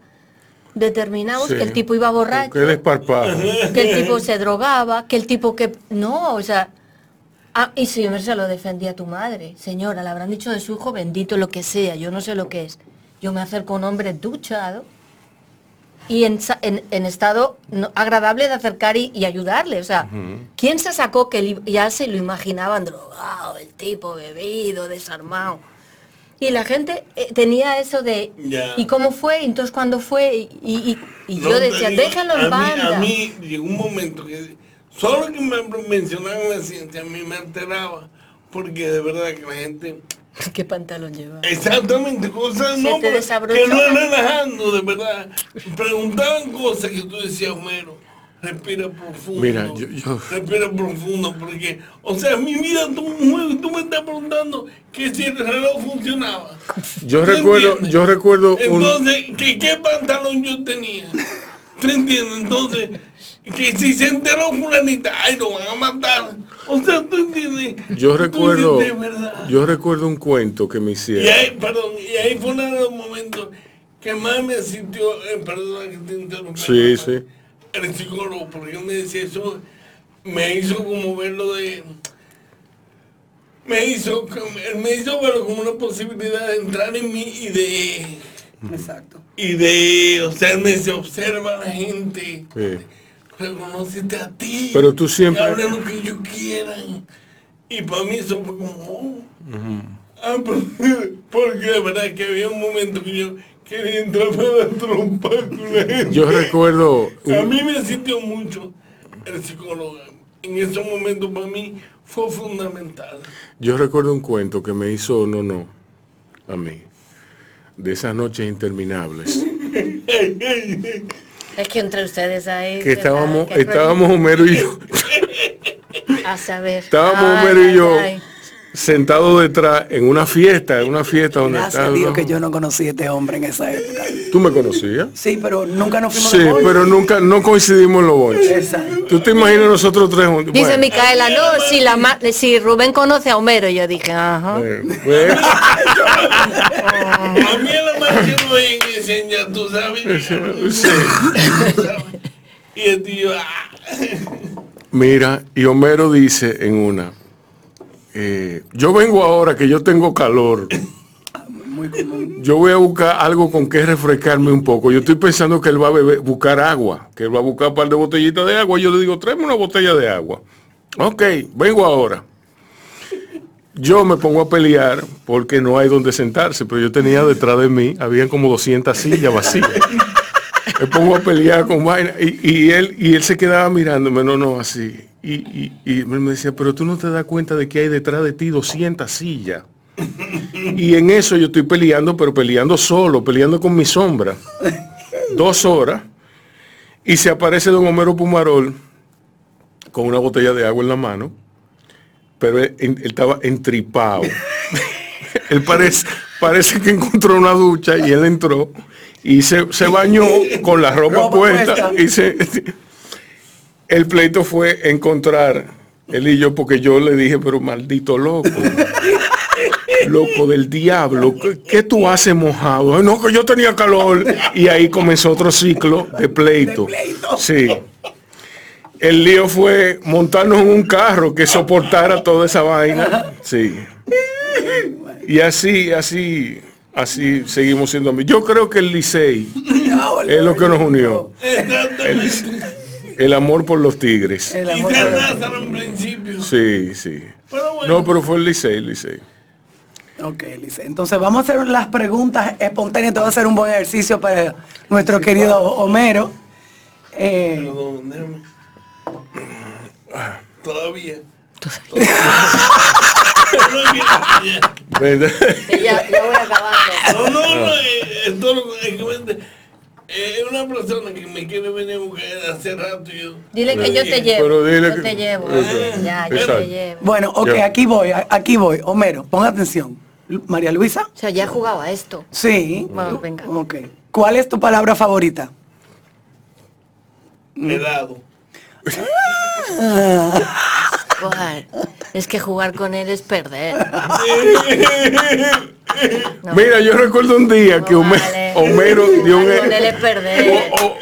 determinamos que el tipo iba borracho, que el tipo se drogaba, que el tipo que... No, o sea, Ah, y si se lo defendía a tu madre. Señora, le habrán dicho de su hijo bendito lo que sea, yo no sé lo que es. Yo me acerco a un hombre duchado y en, estado agradable de acercar y, ayudarle. O sea, ¿quién se sacó que ya se lo imaginaban drogado, el tipo bebido, desarmado? Y la gente eh, tenía eso de, ¿y cómo fue? Entonces, ¿cuándo fue? Y, yo decía, déjalo en banda. A mí llegó un momento que Solo que me mencionaban la ciencia a mí me alteraba, porque de verdad que la gente... ¿Qué pantalón lleva? Exactamente, cosas no, que no relajando, de verdad. Preguntaban cosas que tú decías, Homero, respira profundo. Mira, yo, yo... Respira profundo, porque, o sea, mi vida, tú, tú me estás preguntando que si el reloj funcionaba. Yo recuerdo, yo recuerdo Entonces, ¿qué, ¿qué pantalón yo tenía? ¿Tú entiendes? Entonces, que si se enteró fulanita, ay, lo van a matar. O sea, tú entiendes. Yo recuerdo, yo recuerdo un cuento que me hicieron. Y ahí, perdón, y ahí fue uno de los momentos que más me sintió, eh, perdón que te interrumpa. Sí, sí. El psicólogo, porque yo me decía eso, me hizo como verlo de me hizo, me hizo verlo como una posibilidad de entrar en mí y de Exacto. Y de, o sea, me se observa la gente. Sí reconocerte a ti. Pero tú siempre... Hablen lo que ellos quieran. Y para mí eso fue como... Oh. ah, porque de verdad que había un momento que yo quería entrar para con la gente. Yo recuerdo... A mí me asistió mucho el psicólogo. En ese momento para mí fue fundamental. Yo recuerdo un cuento que me hizo no no a mí. De esas noches interminables. Es que entre ustedes ahí... Que estábamos, estábamos Homero y yo. A saber. Estábamos Homero y yo sentado detrás en una fiesta, en una fiesta donde Gracias estaba... que yo no conocí a este hombre en esa época. ¿Tú me conocías? Sí, pero nunca nos fuimos Sí, pero nunca, no coincidimos en los bonches. Exacto. ¿Tú te imaginas nosotros tres juntos? Dice Micaela, no, si, la, si Rubén conoce a Homero, yo dije, ajá. Pues, enseña, tú sabes. Y el tío, ah. Mira, y Homero dice en una, eh, yo vengo ahora que yo tengo calor. Yo voy a buscar algo con que refrescarme un poco. Yo estoy pensando que él va a beber, buscar agua, que él va a buscar un par de botellitas de agua. Yo le digo, tráeme una botella de agua. Ok, vengo ahora. Yo me pongo a pelear porque no hay donde sentarse, pero yo tenía detrás de mí, habían como 200 sillas vacías. me pongo a pelear con vaina y, él y él se quedaba mirándome, no, no, así. y, y, me decía, pero tú no te das cuenta de que hay detrás de ti 200 sillas. Y en eso yo estoy peleando, pero peleando solo, peleando con mi sombra. Dos horas. Y se aparece don Homero Pumarol con una botella de agua en la mano, pero él, estaba entripado. él parece, parece que encontró una ducha y él entró y se, bañó con la ropa, puesta, y se, el pleito fue encontrar él y yo porque yo le dije pero maldito loco loco del diablo ¿qué, tú haces mojado? no que yo tenía calor y ahí comenzó otro ciclo de pleito, de pleito. sí el lío fue montarnos en un carro que soportara toda esa vaina sí y así así así seguimos siendo amigos. Yo creo que el Licey es lo que nos unió. El, amor por los tigres. El amor principio. Sí, sí. No, pero fue el Licey, el Licey. Ok, Licey. Entonces vamos a hacer las preguntas espontáneas. Te va a hacer un buen ejercicio para nuestro querido Homero. Eh, Todavía. ya, voy acabando. No, no, no, es, todo es una persona que me quiere venir a buscar hace rato. Yo, dile que yo te llevo. Pero dile yo que, te llevo. Ya, yo te llevo. Bueno, ok, aquí voy, aquí voy. Homero, pon atención. María Luisa. O sea, ya jugaba esto. Sí. Bueno, venga. Ok. ¿Cuál es tu palabra favorita? Helado. Es que jugar con él es perder. Mira, yo recuerdo un día que Homero, dio un...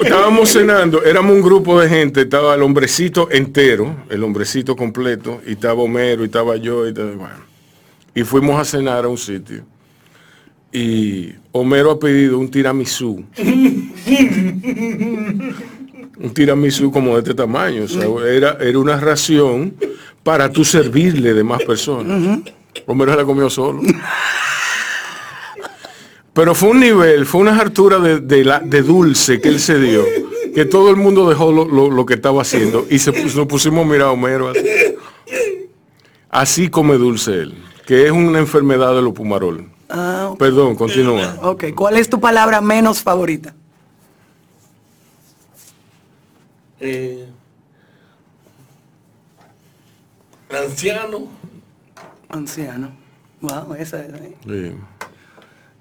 estábamos cenando, éramos un grupo de gente, estaba el hombrecito entero, el hombrecito completo, y estaba Homero, y estaba yo, y, y fuimos a cenar a un sitio. Y Homero ha pedido un tiramisú. un tiramisú como de este tamaño. era, era una ración para tú servirle de más personas. Homero se la comió solo. Pero fue un nivel, fue una hartura de, la, de dulce que él se dio, que todo el mundo dejó lo, que estaba haciendo y se nos pusimos a mirar a Homero. Así. come dulce él, que es una enfermedad de los pumarol. Ah, Perdón, continúa. Ok, ¿cuál es tu palabra menos favorita? Eh, anciano. Anciano. Wow, esa es. Sí.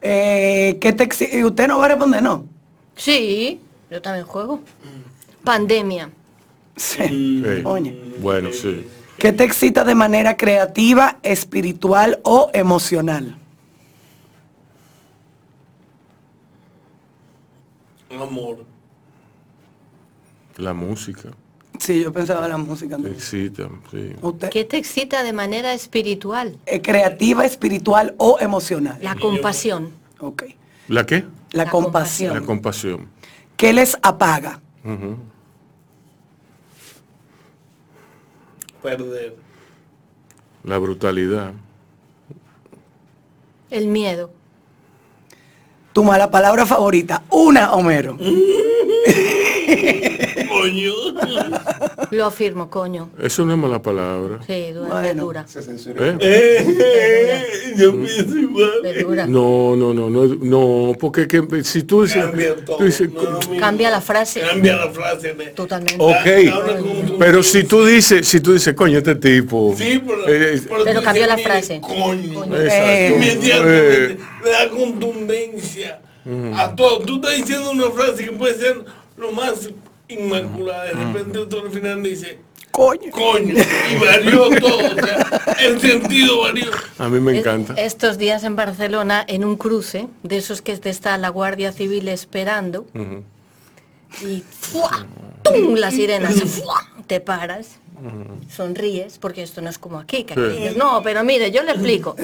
Eh, ¿qué te ¿Usted no va a responder, no? Sí, yo también juego. Pandemia. Sí. Bueno, sí. ¿Qué te excita de manera creativa, espiritual o emocional? Amor. La música. Sí, yo pensaba la música. Te excita, sí. ¿Qué te excita de manera espiritual? Eh, creativa, espiritual o emocional. La compasión. Ok. ¿La qué? La, compasión. La compasión. ¿Qué les apaga? Perder. La brutalidad. El miedo. Tu mala palabra favorita. Una, Homero. coño. Lo afirmo, coño. Eso no es mala palabra. Sí, dura. dura. Se ¿Eh? Eh, yo pienso igual. No, no, no, no, no, porque que, si tú dices, tú dices cambia la frase. Cambia la frase. Totalmente. Ok, pero si tú dices, si tú dices, coño, este tipo. Sí, pero, eh, pero cambió la frase. Coño. coño. Exacto. le da contundencia a todo. Tú estás diciendo una frase que puede ser lo más inmaculada. De repente otro al final dice, coño. Coño. Y varió todo. O sea, el sentido varió. A mí me encanta. Estos días en Barcelona, en un cruce, de esos que te está la Guardia Civil esperando, y ¡fua! ¡tum! la sirena, te paras. Sonríes, porque esto no es como aquí, que dices, no, pero mire, yo le explico.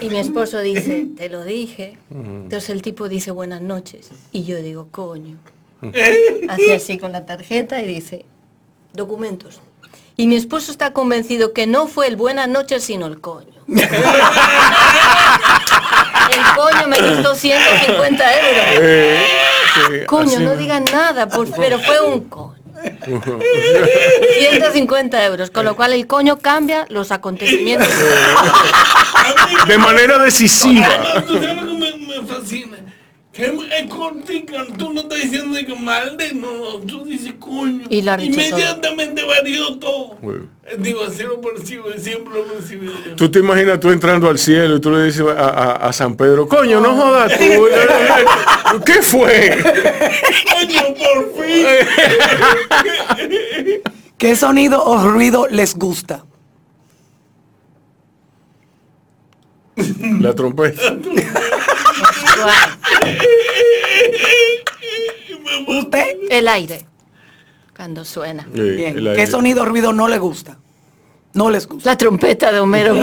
Y mi esposo dice, te lo dije. Entonces el tipo dice buenas noches. Y yo digo, coño. Hace así con la tarjeta y dice, documentos. Y mi esposo está convencido que no fue el buenas noches, sino el coño. el coño me costó 150 euros. coño, no digan nada, pero fue un coño. 150 euros, con lo cual el coño cambia los acontecimientos. De manera decisiva. Es cortica, tú no estás diciendo de que malde, no, no, tú dices coño. Y todo. Inmediatamente varió todo. Bueno. Eh, Digo, así lo percibo, siempre lo percibo. Tú te imaginas tú entrando al cielo y tú le dices a, a- a San Pedro, coño, no jodas tú. ¿Qué fue? Coño, por fin. ¿Qué sonido o ruido les gusta? La trompeta. ¿Usted? El aire, cuando suena. Sí, Bien. el ¿Qué aire. sonido o ruido no les gusta? No les gusta. La trompeta de Homero. Ahí,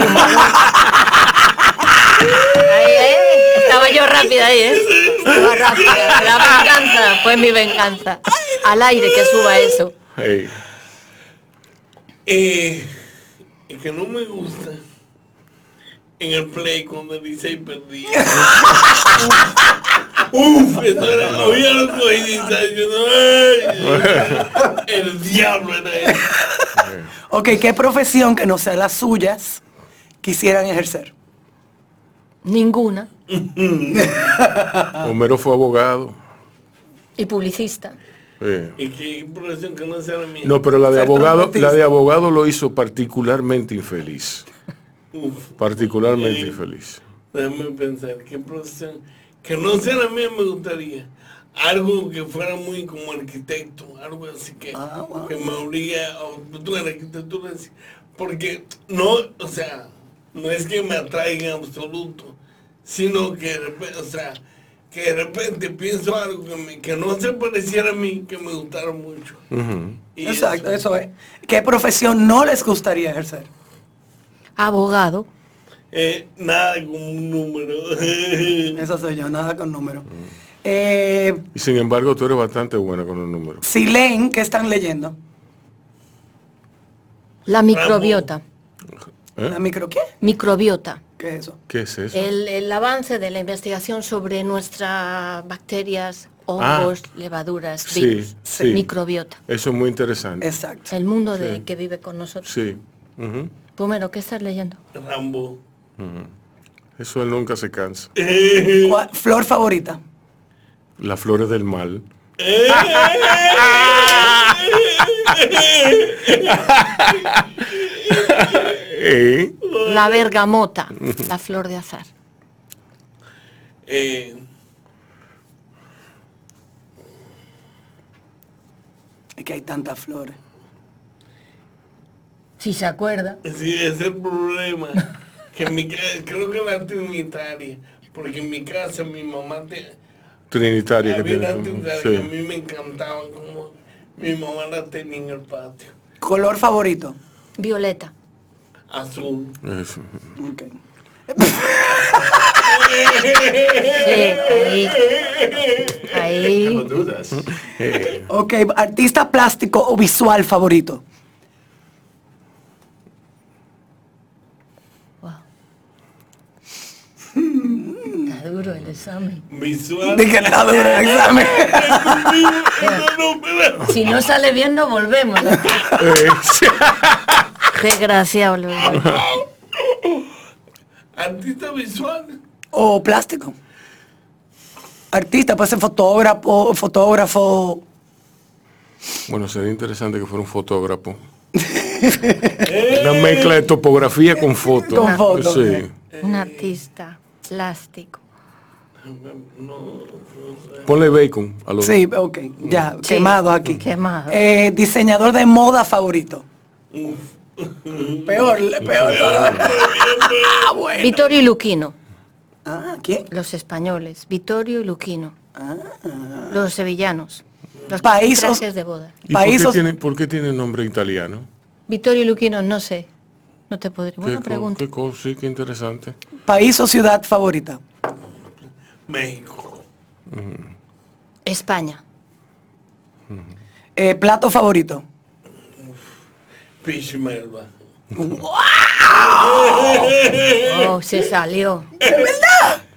¿eh? Estaba yo rápida ahí, ¿eh? Estaba rápida. La venganza fue mi venganza. Al aire que suba eso. Hey. Eh, que no me gusta en el play cuando el Licey perdía. Uf, eso era, oía los "Ay". el diablo era eso. Ok, ¿qué profesión que no sea las suyas quisieran ejercer? Ninguna. Homero fue abogado. Y publicista. Sí. Y qué profesión que no sea la mía. No, pero la de abogado, la de abogado lo hizo particularmente infeliz. Uf, Particularmente Sí. infeliz. déjame pensar, qué profesión que no sea la mía me gustaría. Algo que fuera muy como arquitecto, algo así que, Ah, wow. que me obligue a tú en arquitectura, porque no, o sea, no es que me atraiga en absoluto, sino que de repente, o sea, que de repente pienso algo que, me- que no se pareciera a mí, que me gustara mucho. Y Exacto, eso es. ¿Qué profesión no les gustaría ejercer? Abogado. eh, nada como un número. Eso soy yo, nada con número. Eh, Y sin embargo, tú eres bastante buena con los números. si leen, ¿qué están leyendo? La microbiota. ¿Eh? ¿La micro qué? Microbiota. ¿Qué es eso? ¿Qué es eso? El, el avance de la investigación sobre nuestras bacterias, hongos, levaduras, Ah. Virus. sí. Microbiota. Eso es muy interesante. Exacto. El mundo de, que vive con nosotros. Sí. Primero, ¿qué estás leyendo? Rambo. Eso él nunca se cansa. ¿Cuál- Flor favorita. Las flores del mal. ¿Eh? La bergamota, la flor de azar. Eh, Es que hay tantas flores. Si se acuerda. Sí, ese es el problema. Que en mi casa, creo que la trinitaria, porque en mi casa mi mamá te, Trinitaria que había tiene. una trinitaria sí. que a mí me encantaban como mi mamá la tenía en el patio. Color favorito. Violeta. Azul. Eso. Ok. Sí, ahí. Ahí. Ok, artista plástico o visual favorito. Wow. Está duro el examen. Visual. De que el examen. Si no sale bien, no volvemos. Desgraciado. Artista visual. O plástico. Artista, puede ser fotógrafo, fotógrafo. Bueno, sería interesante que fuera un fotógrafo. Una mezcla de topografía con foto. Con foto. Sí. Un artista plástico. Ponle bacon a los Sí, ok, ya, Sí, quemado aquí. quemado. Eh, diseñador de moda favorito. Peor, peor. Ah, bueno. Vittorio y Luquino. Ah, ¿quién? Los españoles. Vittorio y Luquino. Los sevillanos. Los País o- trajes de boda. ¿Y por qué, Países- tiene, por qué tiene nombre italiano? Vittorio y Luquino, no sé. No te podría. Buena ¿Qué, co- pregunta. qué cosa? Sí, qué interesante. País o ciudad favorita. México. España. Eh, plato favorito. Fish Melba. Oh, se salió.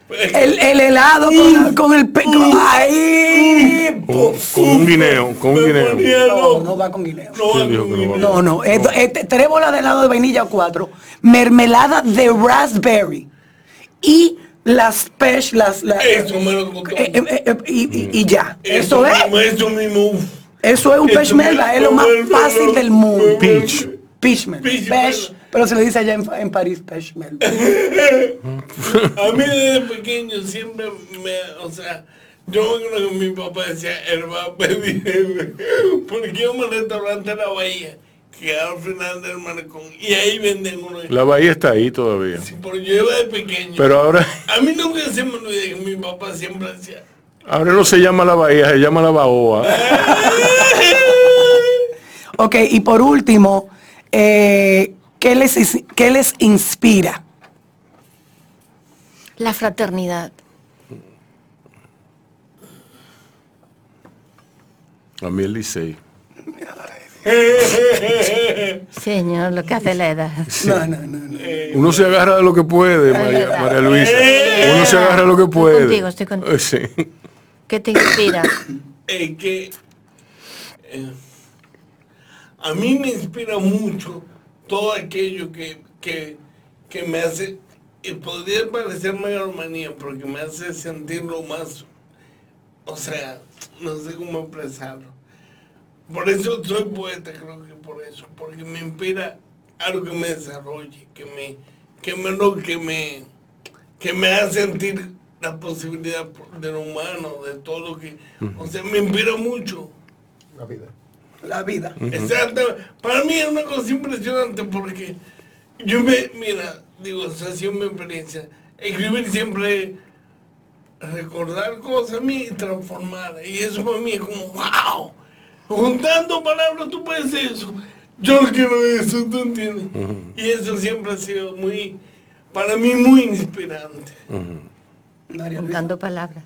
El, el helado con, con el pe con- ¡Ay! Con, con un guineo, con un guineo. No, no va con guineo. ¿Quién dijo que no? No, no. esto- este, tres bolas de helado de vainilla o cuatro. Mermelada de raspberry. Y las pesh, las... las Eso me lo contó. eh, eh, eh, y, y- y ya. Eso, es. Eso mismo. uf. Eso es un pesh me melba. Es lo más fácil del mundo. Peach. Peach Pesh, pero se le dice allá en, en París pesh melba. A mí desde pequeño siempre me, o sea, yo me acuerdo que mi papá decía, él va a pedir, porque yo me restaurante La Bahía, que al final del malecón, y ahí venden uno. La bahía está ahí todavía. Porque yo iba de pequeño. Pero ahora, a mí nunca se me olvida que mi papá siempre decía, ahora no se llama la bahía, se llama la baoa. Ok, y por último, eh, ¿qué, les, ¿qué les inspira? La fraternidad. A mí el Licey. Señor, lo que hace la edad. No, no, no. no. Uno se agarra de lo que puede, María. María Luisa. Uno se agarra de lo que puede. contigo, estoy contigo. Eh, Sí. ¿Qué te inspira? eh, que eh, a mí me inspira mucho todo aquello que, que, que me hace, y podría parecer megalomanía, porque me hace sentirlo más, o sea, no sé cómo expresarlo. Por eso soy poeta, creo que por eso, porque me inspira algo que me desarrolle, que me, que me, lo- que me, que me haga sentir la posibilidad de lo humano, de todo lo que, o sea, me inspira mucho. La vida. Exacto. Para mí es una cosa impresionante porque yo me, mira, digo, o sea, ha sido mi experiencia. Escribir siempre, recordar cosas a mí y transformar. Y eso para mí es como, wow. Juntando palabras tú puedes eso. Yo no quiero eso, ¿tú entiendes? Y eso siempre ha sido muy, para mí muy inspirante. Luisa. Juntando palabras.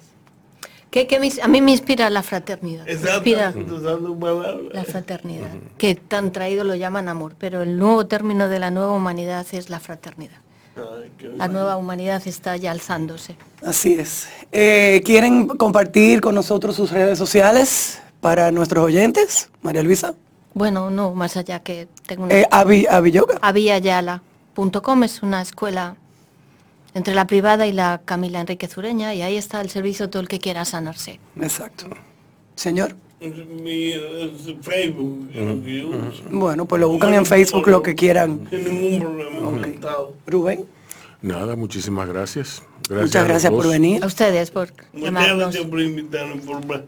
¿Qué, qué me ins- a mí me inspira la fraternidad. Me Exacto. inspira Usando palabras. la fraternidad. Que tan traído lo llaman amor, pero el nuevo término de la nueva humanidad es la fraternidad. Ay, La nueva humanidad está ya alzándose. Así es. Eh, ¿Quieren compartir con nosotros sus redes sociales para nuestros oyentes? María Luisa. Bueno, no, más allá que tengo una... Eh, Yoga. aviayala.com es una escuela entre la privada y la Camila Enrique Zureña y ahí está el servicio todo el que quiera sanarse. Exacto. Señor. Mi Facebook. Bueno, pues lo buscan en Facebook lo que quieran. Sin ningún problema. Rubén. Nada, muchísimas gracias. gracias Muchas gracias por venir. A ustedes por Muchas llamarnos. gracias por invitarme por.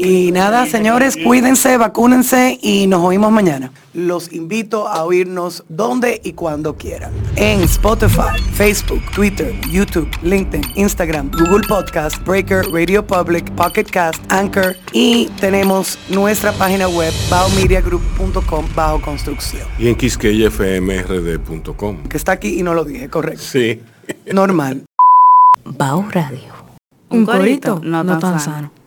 Y nada, señores, cuídense, vacúnense y nos oímos mañana. Los invito a oírnos donde y cuando quieran. En Spotify, Facebook, Twitter, YouTube, LinkedIn, Instagram, Google Podcast, Breaker, Radio Public, Pocket Cast, Anchor y tenemos nuestra página web baomediagroup.com bajo construcción. Y en quisqueyafmrd.com. Que está aquí y no lo dije, correcto. Sí. Normal. Bao Radio. Un corito no tan sano.